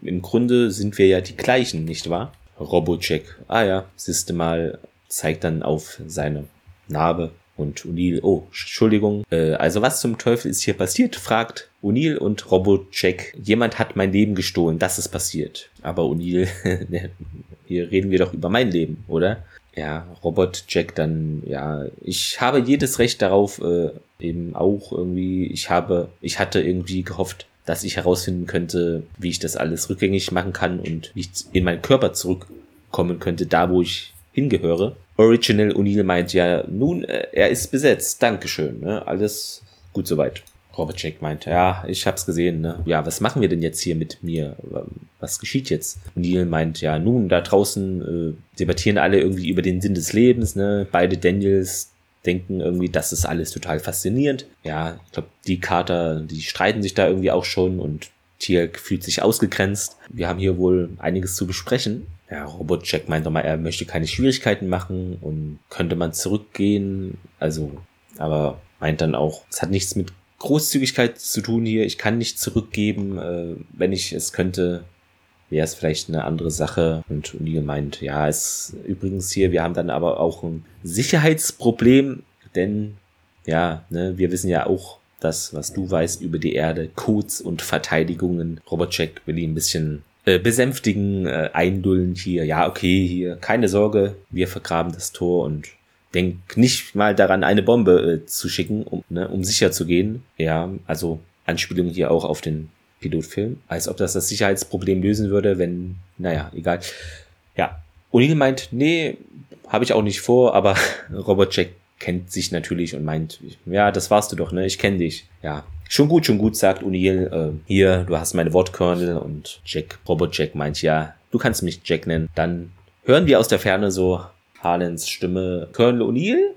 im Grunde sind wir ja die gleichen, nicht wahr? Robo-Jack, ah ja, siehste mal, zeigt dann auf seine Narbe und O'Neill, oh, Entschuldigung, äh, also was zum Teufel ist hier passiert? fragt O'Neill und Robocheck. Jemand hat mein Leben gestohlen, das ist passiert. Aber O'Neill, ne, hier reden wir doch über mein Leben, oder? Ja, Robot Jack dann, ja, ich habe jedes Recht darauf, äh, eben auch irgendwie, ich habe, ich hatte irgendwie gehofft, dass ich herausfinden könnte, wie ich das alles rückgängig machen kann und wie ich in meinen Körper zurückkommen könnte, da wo ich hingehöre. Original O'Neill meint ja, nun, äh, er ist besetzt, Dankeschön, ne? alles gut soweit. Robert Jack meint, ja, ich hab's gesehen, ne? Ja, was machen wir denn jetzt hier mit mir? Was geschieht jetzt? O'Neill meint, ja, nun, da draußen äh, debattieren alle irgendwie über den Sinn des Lebens, ne? Beide Daniels denken irgendwie, das ist alles total faszinierend. Ja, ich glaube, die Kater, die streiten sich da irgendwie auch schon und Tierk fühlt sich ausgegrenzt. Wir haben hier wohl einiges zu besprechen. Ja, Robotcheck meint nochmal, er möchte keine Schwierigkeiten machen und könnte man zurückgehen. Also, aber meint dann auch, es hat nichts mit Großzügigkeit zu tun hier. Ich kann nicht zurückgeben. Äh, wenn ich es könnte, wäre es vielleicht eine andere Sache. Und Uni meint, ja, es übrigens hier, wir haben dann aber auch ein Sicherheitsproblem, denn ja, ne, wir wissen ja auch das, was du weißt über die Erde, Codes und Verteidigungen. Robotcheck will ihn ein bisschen äh, besänftigen, äh, eindullen hier. Ja, okay, hier, keine Sorge, wir vergraben das Tor und denk nicht mal daran, eine Bombe äh, zu schicken, um, ne, um sicher zu gehen. Ja, also Anspielung hier auch auf den Pilotfilm, als ob das das Sicherheitsproblem lösen würde, wenn, naja, egal. Ja, O'Neill meint, nee, habe ich auch nicht vor, aber Robert Jack kennt sich natürlich und meint, ja, das warst du doch, ne, ich kenne dich. Ja, Schon gut, schon gut, sagt O'Neill. Äh, hier, du hast meine Wortkörnel und Jack, Robot Jack meint ja, du kannst mich Jack nennen. Dann hören wir aus der Ferne so Harlens Stimme Colonel O'Neill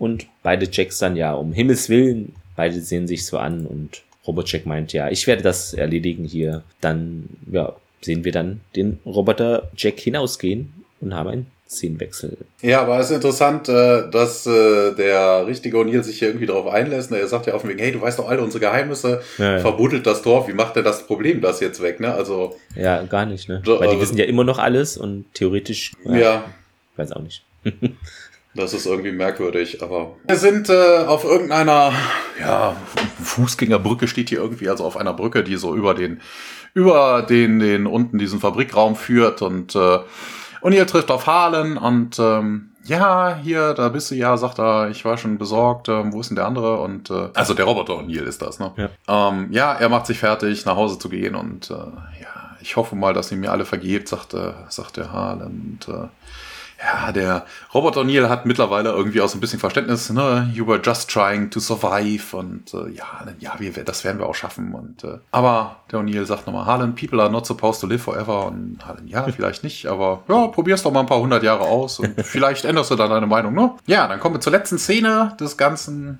und beide Jacks dann ja, um Himmels Willen, beide sehen sich so an und Robot Jack meint ja, ich werde das erledigen hier. Dann, ja, sehen wir dann den Roboter Jack hinausgehen und haben ein Szenenwechsel. Ja, aber es ist interessant, äh, dass äh, der richtige O'Neill sich hier irgendwie darauf einlässt. Er sagt ja auf dem Weg, hey, du weißt doch alle unsere Geheimnisse, ja, ja. verbuddelt das Dorf, wie macht denn das Problem das jetzt weg, ne? Also. Ja, gar nicht, ne? Weil die äh, wissen ja immer noch alles und theoretisch. Ja. ja. Ich weiß auch nicht. Das ist irgendwie merkwürdig, aber wir sind äh, auf irgendeiner ja, Fußgängerbrücke steht hier irgendwie, also auf einer Brücke, die so über den über den den unten diesen Fabrikraum führt und äh, und ihr trifft auf Harlan und ähm, ja, hier, da bist du ja, sagt er, ich war schon besorgt, ähm, wo ist denn der andere? Und äh, also der Roboter O'Neill ist das, ne? Ja. Ähm, ja, er macht sich fertig, nach Hause zu gehen und äh, ja, ich hoffe mal, dass ihr mir alle vergebt, sagt, äh, sagt der Harlan. Und äh, ja, der Robert O'Neill hat mittlerweile irgendwie auch so ein bisschen Verständnis, ne? You were just trying to survive und äh, ja, ja, wir, das werden wir auch schaffen. Und äh, aber der O'Neill sagt nochmal, Harlan, people are not supposed to live forever. Und Harlan, ja, vielleicht nicht, aber ja, probier's doch mal ein paar hundert Jahre aus und vielleicht änderst du dann deine Meinung, ne? Ja, dann kommen wir zur letzten Szene des ganzen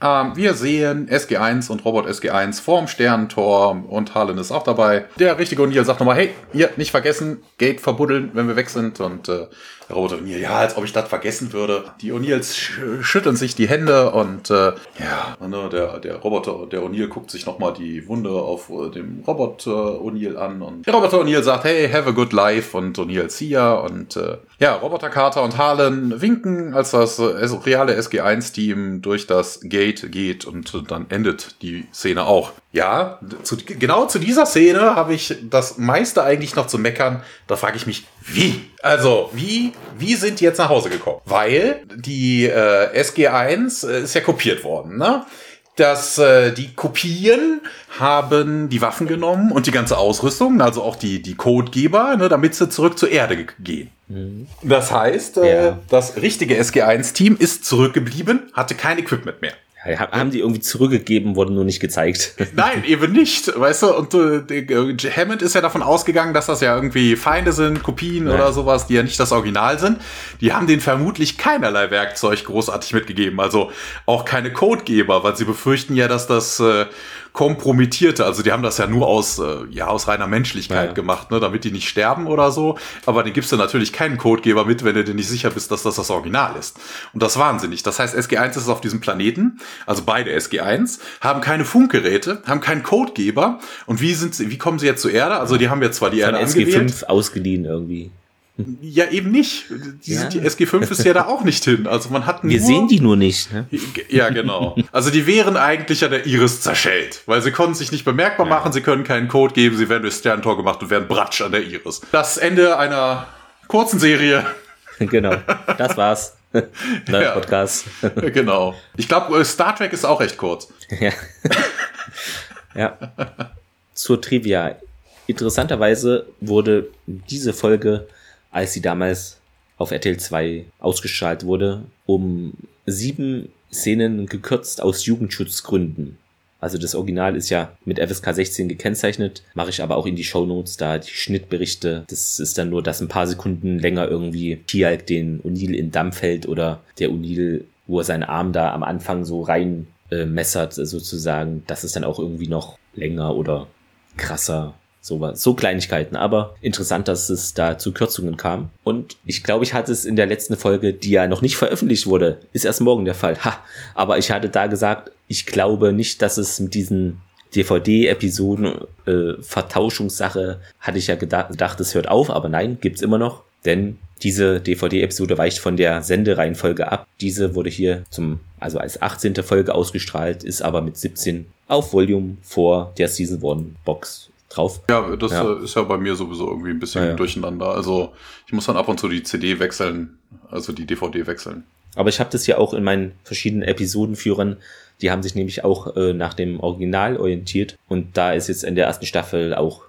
ähm, wir sehen SG1 und Robot SG1 vorm Sternentor und Harlan ist auch dabei. Der richtige O'Neill sagt nochmal, hey, ihr nicht vergessen, Gate verbuddeln, wenn wir weg sind. Und äh, Roboter O'Neill, ja, als ob ich das vergessen würde. Die O'Neills sch schütteln sich die Hände und äh, ja, ne, der, der Roboter, der O'Neill guckt sich nochmal die Wunde auf äh, dem Roboter O'Neill an und der Roboter O'Neill sagt, hey, have a good life und O'Neill see ya und äh, ja, Roboter Carter und Harlan winken, als das äh, reale SG1-Team durch das Gate geht und dann endet die Szene auch. Ja, zu, genau zu dieser Szene habe ich das meiste eigentlich noch zu meckern. Da frage ich mich, wie? Also, wie, wie sind die jetzt nach Hause gekommen? Weil die äh, SG1 äh, ist ja kopiert worden, ne? dass äh, die Kopien haben die Waffen genommen und die ganze Ausrüstung, also auch die, die Codegeber, ne, damit sie zurück zur Erde gehen. Mhm. Das heißt, äh, ja. das richtige SG1-Team ist zurückgeblieben, hatte kein Equipment mehr. Haben die irgendwie zurückgegeben, wurden nur nicht gezeigt. Nein, eben nicht, weißt du, und äh, Hammond ist ja davon ausgegangen, dass das ja irgendwie Feinde sind, Kopien ja. oder sowas, die ja nicht das Original sind. Die haben denen vermutlich keinerlei Werkzeug großartig mitgegeben, also auch keine Codegeber, weil sie befürchten ja, dass das äh, kompromittierte. Also die haben das ja nur aus, äh, ja, aus reiner Menschlichkeit ja. gemacht, ne, damit die nicht sterben oder so. Aber den gibst du natürlich keinen Codegeber mit, wenn du dir nicht sicher bist, dass das das Original ist. Und das wahnsinnig. Das heißt, SG1 ist auf diesem Planeten, also beide SG1, haben keine Funkgeräte, haben keinen Codegeber. Und wie sind sie, wie kommen sie jetzt zur Erde? Also die haben jetzt zwar die Von Erde SG5 angewählt. ausgeliehen irgendwie. Ja, eben nicht. Die, ja. die SG5 ist ja da auch nicht hin. Also man hat nur, Wir sehen die nur nicht. Ne? Ja, genau. Also die wären eigentlich ja der Iris zerschellt, weil sie konnten sich nicht bemerkbar ja. machen, sie können keinen Code geben, sie werden durch Sterntor gemacht und werden Bratsch an der Iris. Das Ende einer kurzen Serie. Genau, das war's. ja. Podcast. genau. Ich glaube, Star Trek ist auch recht kurz. Ja. ja. Zur Trivia. Interessanterweise wurde diese Folge als sie damals auf RTL 2 ausgestrahlt wurde, um sieben Szenen gekürzt aus Jugendschutzgründen. Also das Original ist ja mit FSK 16 gekennzeichnet, mache ich aber auch in die Show Notes da die Schnittberichte. Das ist dann nur, dass ein paar Sekunden länger irgendwie Tialk den Unil in Dampf hält oder der Unil, wo er seinen Arm da am Anfang so rein äh, messert sozusagen. Das ist dann auch irgendwie noch länger oder krasser so, so Kleinigkeiten, aber interessant, dass es da zu Kürzungen kam. Und ich glaube, ich hatte es in der letzten Folge, die ja noch nicht veröffentlicht wurde, ist erst morgen der Fall. Ha, aber ich hatte da gesagt, ich glaube nicht, dass es mit diesen DVD-Episoden äh, Vertauschungssache hatte ich ja gedacht, gedacht, es hört auf, aber nein, gibt's immer noch, denn diese DVD-Episode weicht von der Sendereihenfolge ab. Diese wurde hier zum, also als 18. Folge ausgestrahlt, ist aber mit 17 auf Volume vor der Season 1 Box drauf. Ja, das ja. Äh, ist ja bei mir sowieso irgendwie ein bisschen ja, ja. durcheinander. Also ich muss dann ab und zu die CD wechseln, also die DVD wechseln. Aber ich habe das ja auch in meinen verschiedenen Episodenführern. Die haben sich nämlich auch äh, nach dem Original orientiert. Und da ist jetzt in der ersten Staffel auch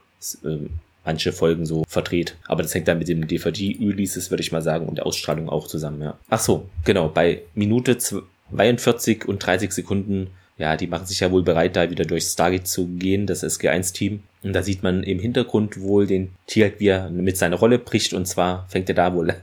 äh, manche Folgen so verdreht. Aber das hängt dann mit dem DVD-Releases, würde ich mal sagen, und der Ausstrahlung auch zusammen, ja. Ach so, genau. Bei Minute 42 und 30 Sekunden ja, die machen sich ja wohl bereit, da wieder durch Stargate zu gehen, das SG1-Team. Und da sieht man im Hintergrund wohl den Tier, wie er mit seiner Rolle bricht. Und zwar fängt er da wohl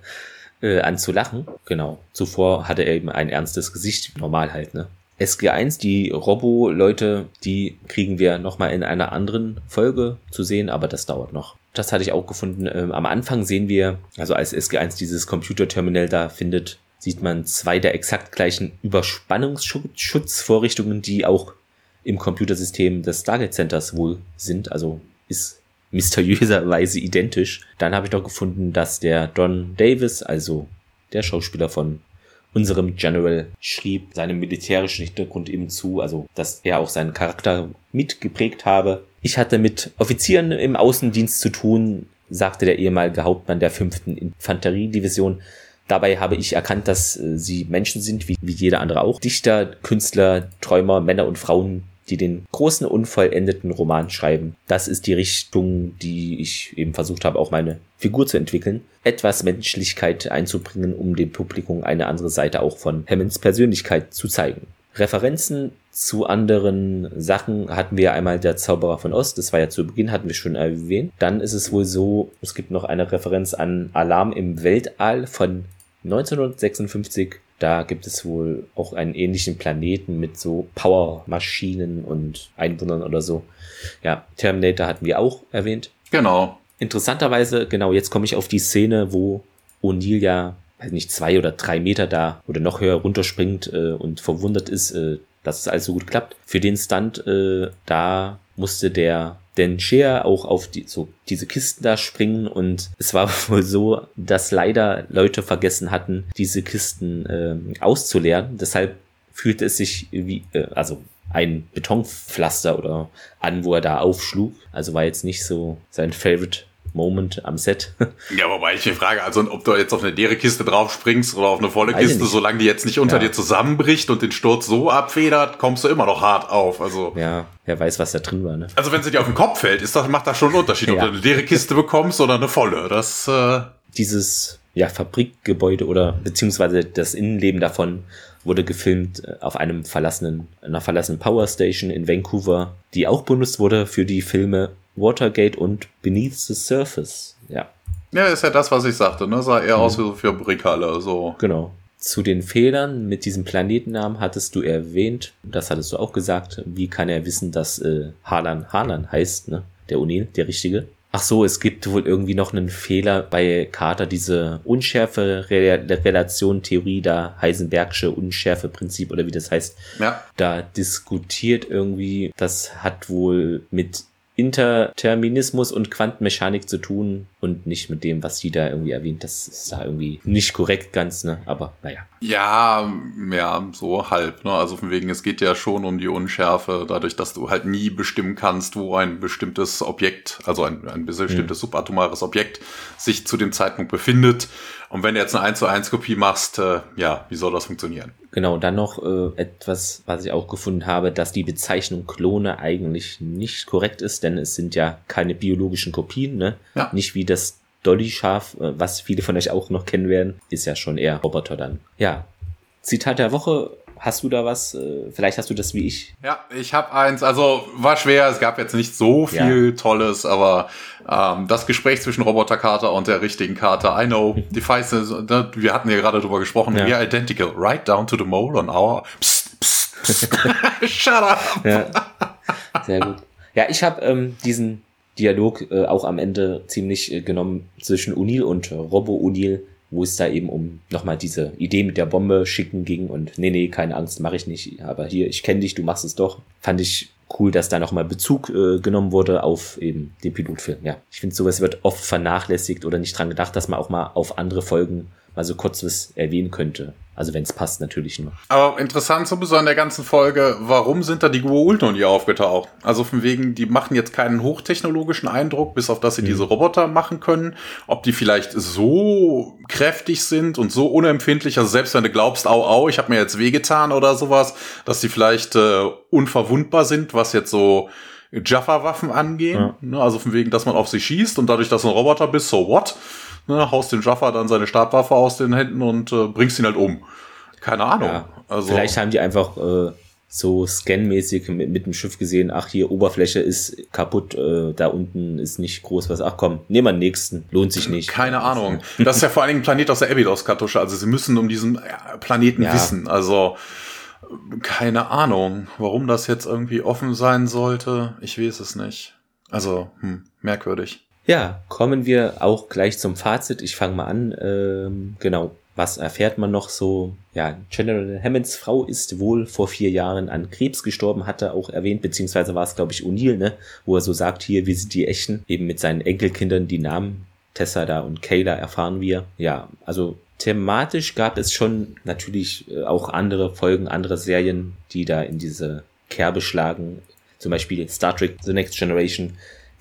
äh, an zu lachen. Genau. Zuvor hatte er eben ein ernstes Gesicht. Normal halt, ne? SG1, die Robo-Leute, die kriegen wir nochmal in einer anderen Folge zu sehen, aber das dauert noch. Das hatte ich auch gefunden. Ähm, am Anfang sehen wir, also als SG1 dieses Computerterminal da findet, sieht man zwei der exakt gleichen Überspannungsschutzvorrichtungen, die auch im Computersystem des Stargate Centers wohl sind. Also ist mysteriöserweise identisch. Dann habe ich noch gefunden, dass der Don Davis, also der Schauspieler von unserem General, schrieb seinem militärischen Hintergrund eben zu, also dass er auch seinen Charakter mitgeprägt habe. Ich hatte mit Offizieren im Außendienst zu tun, sagte der ehemalige Hauptmann der fünften Infanteriedivision. Dabei habe ich erkannt, dass äh, sie Menschen sind, wie, wie jeder andere auch. Dichter, Künstler, Träumer, Männer und Frauen, die den großen unvollendeten Roman schreiben. Das ist die Richtung, die ich eben versucht habe, auch meine Figur zu entwickeln. Etwas Menschlichkeit einzubringen, um dem Publikum eine andere Seite auch von Hammonds Persönlichkeit zu zeigen. Referenzen zu anderen Sachen hatten wir einmal der Zauberer von Ost, das war ja zu Beginn, hatten wir schon erwähnt. Dann ist es wohl so, es gibt noch eine Referenz an Alarm im Weltall von 1956. Da gibt es wohl auch einen ähnlichen Planeten mit so Powermaschinen und Einwohnern oder so. Ja, Terminator hatten wir auch erwähnt. Genau. Interessanterweise, genau, jetzt komme ich auf die Szene, wo O'Neill ja, weiß nicht, zwei oder drei Meter da oder noch höher runterspringt äh, und verwundert ist, äh, dass es alles so gut klappt. Für den Stunt, äh, da musste der denn Shea auch auf die, so diese Kisten da springen und es war wohl so, dass leider Leute vergessen hatten, diese Kisten äh, auszuleeren. Deshalb fühlte es sich wie, äh, also ein Betonpflaster oder an, wo er da aufschlug. Also war jetzt nicht so sein Favorite Moment am Set. Ja, wobei ich mir frage, also ob du jetzt auf eine leere Kiste drauf springst oder auf eine volle Weiß Kiste, solange die jetzt nicht unter ja. dir zusammenbricht und den Sturz so abfedert, kommst du immer noch hart auf. Also ja, wer weiß, was da drin war. Ne? Also wenn sie dir auf den Kopf fällt, ist das macht das schon einen Unterschied, ja. ob du eine leere Kiste bekommst oder eine volle. Das äh dieses ja Fabrikgebäude oder beziehungsweise das Innenleben davon wurde gefilmt äh, auf einem verlassenen, einer verlassenen Powerstation in Vancouver, die auch benutzt wurde für die Filme Watergate und Beneath the Surface. Ja. Ja, ist ja das, was ich sagte, ne? Sah eher mhm. aus wie so für Brickhalle, so. Genau. Zu den Fehlern mit diesem Planetennamen hattest du erwähnt, das hattest du auch gesagt. Wie kann er wissen, dass äh, Harlan Harlan heißt, ne? Der O'Neill, der richtige. Ach so, es gibt wohl irgendwie noch einen Fehler bei Carter, diese unschärfe Relation Theorie da, Heisenbergsche unschärfe Prinzip oder wie das heißt. Ja. Da diskutiert irgendwie, das hat wohl mit Interterminismus und Quantenmechanik zu tun und nicht mit dem, was sie da irgendwie erwähnt. Das ist da irgendwie nicht korrekt ganz, ne? Aber naja. Ja, ja, so halb, ne? Also von wegen, es geht ja schon um die Unschärfe, dadurch, dass du halt nie bestimmen kannst, wo ein bestimmtes Objekt, also ein, ein bestimmtes hm. subatomares Objekt sich zu dem Zeitpunkt befindet. Und wenn du jetzt eine 1 zu 1 Kopie machst, äh, ja, wie soll das funktionieren? Genau, dann noch äh, etwas, was ich auch gefunden habe, dass die Bezeichnung Klone eigentlich nicht korrekt ist, denn es sind ja keine biologischen Kopien, ne? Ja. Nicht wie das Dolly-Schaf, äh, was viele von euch auch noch kennen werden, ist ja schon eher Roboter dann. Ja, Zitat der Woche Hast du da was? Äh, vielleicht hast du das wie ich. Ja, ich habe eins. Also war schwer. Es gab jetzt nicht so viel ja. Tolles, aber ähm, das Gespräch zwischen Roboter Carter und der richtigen Carter. I know, devices. Ne, wir hatten ja gerade drüber gesprochen. Ja. We are identical, right down to the mole on our. Psst, psst, psst. Shut up. Ja. Sehr gut. Ja, ich habe ähm, diesen Dialog äh, auch am Ende ziemlich äh, genommen zwischen Unil und Robo Unil wo es da eben um nochmal diese Idee mit der Bombe schicken ging und nee, nee, keine Angst, mache ich nicht, aber hier, ich kenne dich, du machst es doch. Fand ich cool, dass da nochmal Bezug äh, genommen wurde auf eben den Pilotfilm. Ja, ich finde, sowas wird oft vernachlässigt oder nicht dran gedacht, dass man auch mal auf andere Folgen mal so kurz was erwähnen könnte. Also wenn es passt, natürlich nur. Aber interessant sowieso an der ganzen Folge, warum sind da die Guo-Ulton nie aufgetaucht? Also von wegen, die machen jetzt keinen hochtechnologischen Eindruck, bis auf dass sie mhm. diese Roboter machen können. Ob die vielleicht so kräftig sind und so unempfindlich, also selbst wenn du glaubst, au, au, ich habe mir jetzt wehgetan oder sowas, dass die vielleicht äh, unverwundbar sind, was jetzt so Jaffa-Waffen angehen. Ja. Ne, also von wegen, dass man auf sie schießt und dadurch, dass du ein Roboter bist, so what? Ne, haust den Jaffa dann seine Stabwaffe aus den Händen und äh, bringst ihn halt um. Keine Ahnung. Ja, also, vielleicht haben die einfach äh, so scanmäßig mit, mit dem Schiff gesehen, ach hier, Oberfläche ist kaputt, äh, da unten ist nicht groß was. Ach komm, nehmen wir den nächsten, lohnt sich nicht. Keine Ahnung. Das ist ja vor allen Dingen ein Planet aus der Abydos-Kartusche, also sie müssen um diesen Planeten ja. wissen. Also keine Ahnung, warum das jetzt irgendwie offen sein sollte. Ich weiß es nicht. Also, hm, merkwürdig. Ja, kommen wir auch gleich zum Fazit. Ich fange mal an. Ähm, genau, was erfährt man noch so? Ja, General Hammonds Frau ist wohl vor vier Jahren an Krebs gestorben, hatte auch erwähnt, beziehungsweise war es, glaube ich, O'Neill, ne? Wo er so sagt, hier, wir sind die Echten. Eben mit seinen Enkelkindern die Namen Tessa da und Kayla erfahren wir. Ja, also thematisch gab es schon natürlich äh, auch andere Folgen, andere Serien, die da in diese Kerbe schlagen. Zum Beispiel Star Trek The Next Generation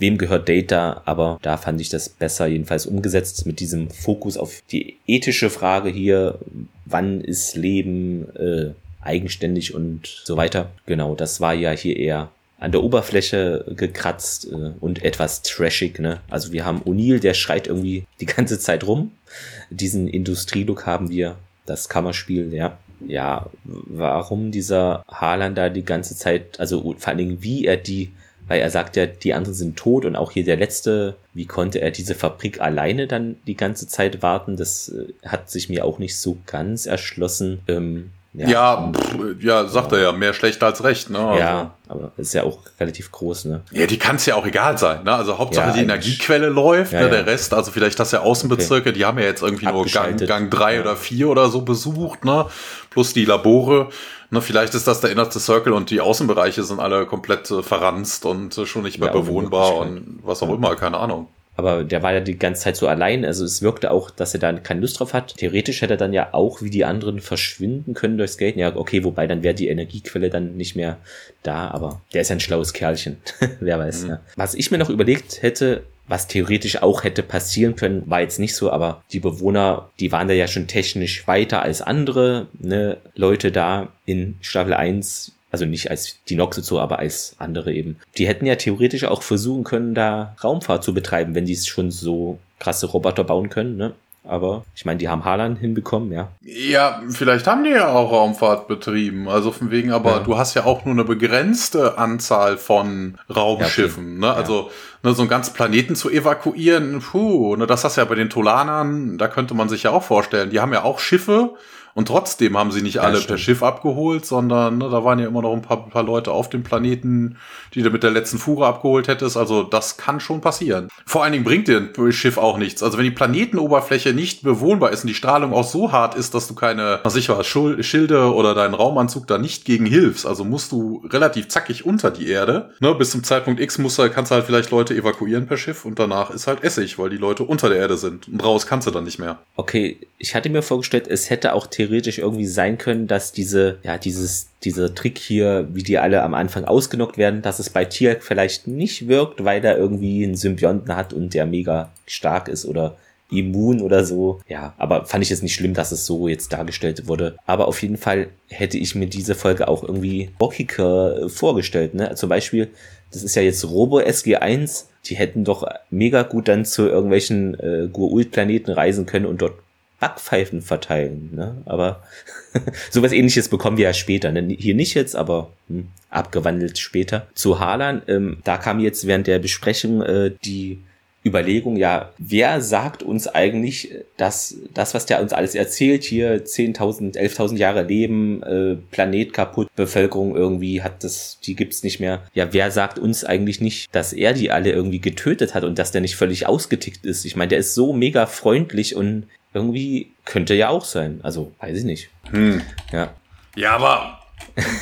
wem gehört Data, aber da fand ich das besser jedenfalls umgesetzt mit diesem Fokus auf die ethische Frage hier, wann ist Leben äh, eigenständig und so weiter. Genau, das war ja hier eher an der Oberfläche gekratzt äh, und etwas trashig. Ne? Also wir haben O'Neill, der schreit irgendwie die ganze Zeit rum. Diesen Industrielook haben wir, das Kammerspiel, ja. Ja, warum dieser Haaland da die ganze Zeit, also vor allen Dingen, wie er die weil er sagt ja, die anderen sind tot und auch hier der letzte, wie konnte er diese Fabrik alleine dann die ganze Zeit warten? Das äh, hat sich mir auch nicht so ganz erschlossen. Ähm, Ja, ja, pff, ja sagt ja. er ja, mehr schlecht als recht. Ne? Also. Ja, aber ist ja auch relativ groß. Ne? Ja, die kann es ja auch egal sein. Ne? Also Hauptsache ja, die Energiequelle läuft, ne? der Rest, also vielleicht das ja Außenbezirke, okay. die haben ja jetzt irgendwie nur Gang, Gang drei oder vier oder so besucht, ne? plus die Labore. Ne, vielleicht ist das der innerste Circle und die Außenbereiche sind alle komplett äh, verranzt und äh, schon nicht mehr bewohnbar und was auch immer, keine Ahnung. Aber der war ja die ganze Zeit so allein. Also es wirkte auch, dass er da keine Lust drauf hat. Theoretisch hätte er dann ja auch wie die anderen verschwinden können durchs Skaten. Ja, okay, wobei dann wäre die Energiequelle dann nicht mehr da. Aber der ist ein schlaues Kerlchen. Wer weiß. Mhm. Ja. Was ich mir noch überlegt hätte, was theoretisch auch hätte passieren können, war jetzt nicht so, aber die Bewohner, die waren da ja schon technisch weiter als andere ne, Leute da in Staffel 1 also nicht als die Noxozo, aber als andere eben. Die hätten ja theoretisch auch versuchen können, da Raumfahrt zu betreiben, wenn die es schon so krasse Roboter bauen können, ne? Aber ich meine, die haben Haaland hinbekommen, ja. Ja, vielleicht haben die ja auch Raumfahrt betrieben. Also von wegen, aber ja. du hast ja auch nur eine begrenzte Anzahl von Raumschiffen. Ja, okay. ne? Also ne, so einen ganzen Planeten zu evakuieren, puh, ne, das hast du ja bei den Tolanern, da könnte man sich ja auch vorstellen. Die haben ja auch Schiffe und trotzdem haben sie nicht alle ja, per Schiff abgeholt, sondern ne, da waren ja immer noch ein paar, paar Leute auf dem Planeten, die du mit der letzten Fuhre abgeholt hättest. Also das kann schon passieren. Vor allen Dingen bringt dir ein Schiff auch nichts. Also wenn die Planetenoberfläche nicht bewohnbar ist und die Strahlung auch so hart ist, dass du keine, was ich war, Schilde oder deinen Raumanzug da nicht gegen hilfst, also musst du relativ zackig unter die Erde. Ne, bis zum Zeitpunkt X musst du, kannst du halt vielleicht Leute evakuieren per Schiff und danach ist halt Essig, weil die Leute unter der Erde sind. Und raus kannst du dann nicht mehr. Okay, ich hatte mir vorgestellt, es hätte auch theoretisch irgendwie sein können, dass diese, ja, dieses, dieser Trick hier, wie die alle am Anfang ausgenockt werden, dass es bei Tier vielleicht nicht wirkt, weil er irgendwie einen Symbionten hat und der mega stark ist oder immun oder so. Ja, aber fand ich jetzt nicht schlimm, dass es so jetzt dargestellt wurde. Aber auf jeden Fall hätte ich mir diese Folge auch irgendwie bockiger vorgestellt. Ne? Zum Beispiel, das ist ja jetzt Robo SG1, die hätten doch mega gut dann zu irgendwelchen äh, Gur-Ult-Planeten reisen können und dort Backpfeifen verteilen. Ne? Aber sowas ähnliches bekommen wir ja später. Ne? Hier nicht jetzt, aber hm, abgewandelt später. Zu Haaland, ähm, da kam jetzt während der Besprechung äh, die Überlegung, ja, wer sagt uns eigentlich, dass das, was der uns alles erzählt, hier 10.000, 11.000 Jahre Leben, äh, Planet kaputt, Bevölkerung irgendwie hat das, die gibt's nicht mehr. Ja, wer sagt uns eigentlich nicht, dass er die alle irgendwie getötet hat und dass der nicht völlig ausgetickt ist? Ich meine, der ist so mega freundlich und irgendwie könnte ja auch sein. Also, weiß ich nicht. Hm. Ja. Ja, aber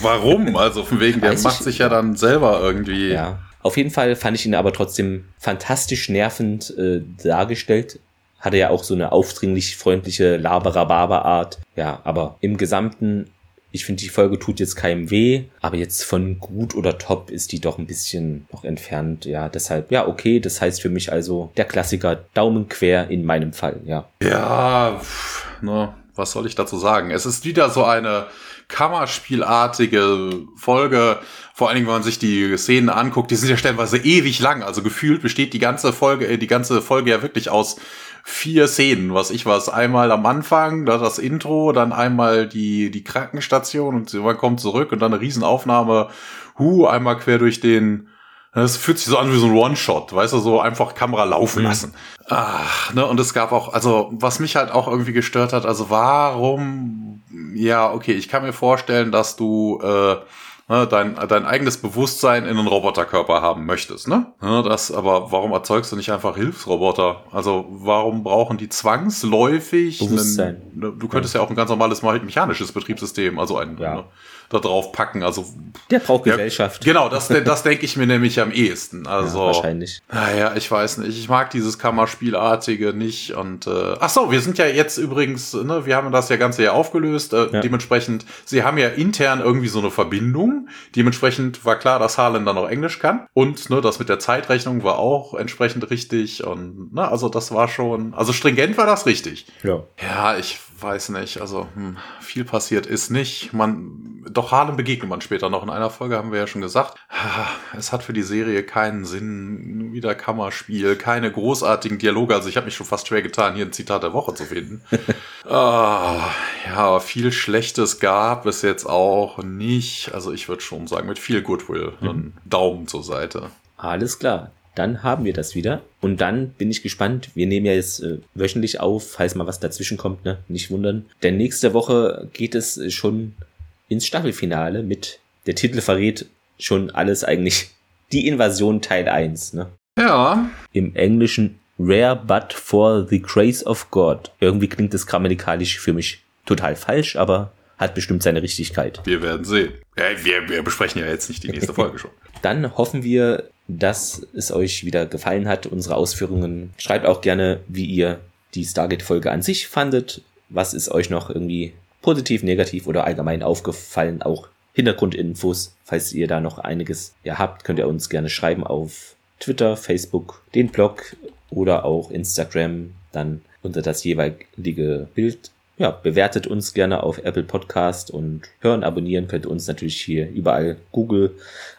warum? Also von wegen, der macht ich, sich ja dann selber irgendwie. Ja. Auf jeden Fall fand ich ihn aber trotzdem fantastisch nervend äh, dargestellt. Hatte ja auch so eine aufdringlich freundliche Laberababa-Art. Ja, aber im Gesamten ich finde, die Folge tut jetzt keinem weh, aber jetzt von gut oder top ist die doch ein bisschen noch entfernt. Ja, deshalb, ja, okay, das heißt für mich also der Klassiker Daumen quer in meinem Fall, ja. Ja, pff, ne, was soll ich dazu sagen? Es ist wieder so eine Kammerspielartige Folge, vor allen Dingen, wenn man sich die Szenen anguckt, die sind ja stellenweise ewig lang. Also gefühlt besteht die ganze Folge, äh, die ganze Folge ja wirklich aus vier Szenen, was ich was. Einmal am Anfang, da das Intro, dann einmal die, die Krankenstation und man kommt zurück und dann eine Riesenaufnahme, hu, einmal quer durch den, das fühlt sich so an wie so ein One-Shot, weißt du, so einfach Kamera laufen mhm. lassen. Ach, ne, und es gab auch, also, was mich halt auch irgendwie gestört hat, also warum, ja, okay, ich kann mir vorstellen, dass du, äh, ne, dein, dein eigenes Bewusstsein in einen Roboterkörper haben möchtest. Ne? Ja, das, aber warum erzeugst du nicht einfach Hilfsroboter? Also warum brauchen die zwangsläufig Bewusstsein. Einen, ne, du könntest ja. ja auch ein ganz normales mechanisches Betriebssystem, also ein ja. ne, da drauf packen. Also der braucht Gesellschaft. genau, das, das denke ich mir nämlich am ehesten. Also ja, wahrscheinlich. Naja, ich weiß nicht. Ich mag dieses Kammerspielartige nicht. Und äh, ach so, wir sind ja jetzt übrigens, ne, wir haben das ja ganze ja aufgelöst. Äh. Dementsprechend, sie haben ja intern irgendwie so eine Verbindung. Dementsprechend war klar, dass Harlan dann auch Englisch kann. Und ne, das mit der Zeitrechnung war auch entsprechend richtig. Und ne, also das war schon, also stringent war das richtig. Ja. Ja, ich weiß nicht. Also hm, viel passiert ist nicht. Man, doch Harlem begegnet man später noch. In einer Folge haben wir ja schon gesagt. Es hat für die Serie keinen Sinn. Wieder Kammerspiel, keine großartigen Dialoge. Also ich habe mich schon fast schwer getan, hier ein Zitat der Woche zu finden. ah, ja, viel Schlechtes gab es jetzt auch nicht. Also ich würde schon sagen, mit viel Goodwill. Mhm. Daumen zur Seite. Alles klar. Dann haben wir das wieder. Und dann bin ich gespannt. Wir nehmen ja jetzt äh, wöchentlich auf, falls mal was dazwischen kommt, ne? Nicht wundern. Denn nächste Woche geht es schon ins Staffelfinale mit der Titel verrät schon alles eigentlich. Die Invasion Teil 1, ne? Ja. Im Englischen Rare but for the grace of God. Irgendwie klingt das grammatikalisch für mich total falsch, aber hat bestimmt seine Richtigkeit. Wir werden sehen. Ja, wir, wir besprechen ja jetzt nicht die nächste Folge schon. Dann hoffen wir, dass es euch wieder gefallen hat, unsere Ausführungen. Schreibt auch gerne, wie ihr die Stargate-Folge an sich fandet. Was ist euch noch irgendwie positiv, negativ oder allgemein aufgefallen? Auch Hintergrundinfos, falls ihr da noch einiges ja, habt, könnt ihr uns gerne schreiben auf Twitter, Facebook, den Blog oder auch Instagram, dann unter das jeweilige Bild. Ja, bewertet uns gerne auf Apple Podcast und hören, abonnieren könnt ihr uns natürlich hier überall. Google,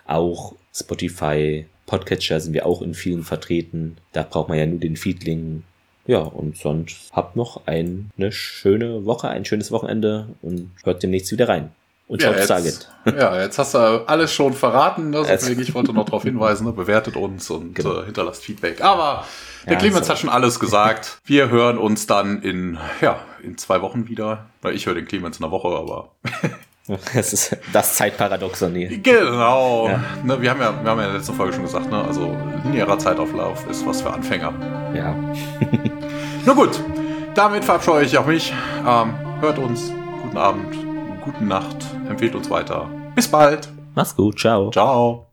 auch Spotify, Podcatcher sind wir auch in vielen vertreten. Da braucht man ja nur den Feedling. Ja, und sonst habt noch eine schöne Woche, ein schönes Wochenende und hört demnächst wieder rein. Und Ja, jetzt, Stargate. ja, jetzt hast du alles schon verraten. Ne? Deswegen, ich wollte noch darauf hinweisen, ne? bewertet uns und Genau. äh, hinterlasst Feedback. Aber der Ja, Clemens so. hat schon alles gesagt. Wir hören uns dann in, ja, in zwei Wochen wieder. Weil Ich höre den Clemens in einer Woche, aber Das ist das Zeitparadoxon hier. genau. Ja. Ne, wir, haben ja, wir haben ja in der letzten Folge schon gesagt, ne? also linearer Zeitauflauf ist was für Anfänger. Ja. Na gut, damit verabscheue ich auch mich. Ähm, hört uns. Guten Abend, gute Nacht. Empfehlt uns weiter. Bis bald. Mach's gut. Ciao. Ciao.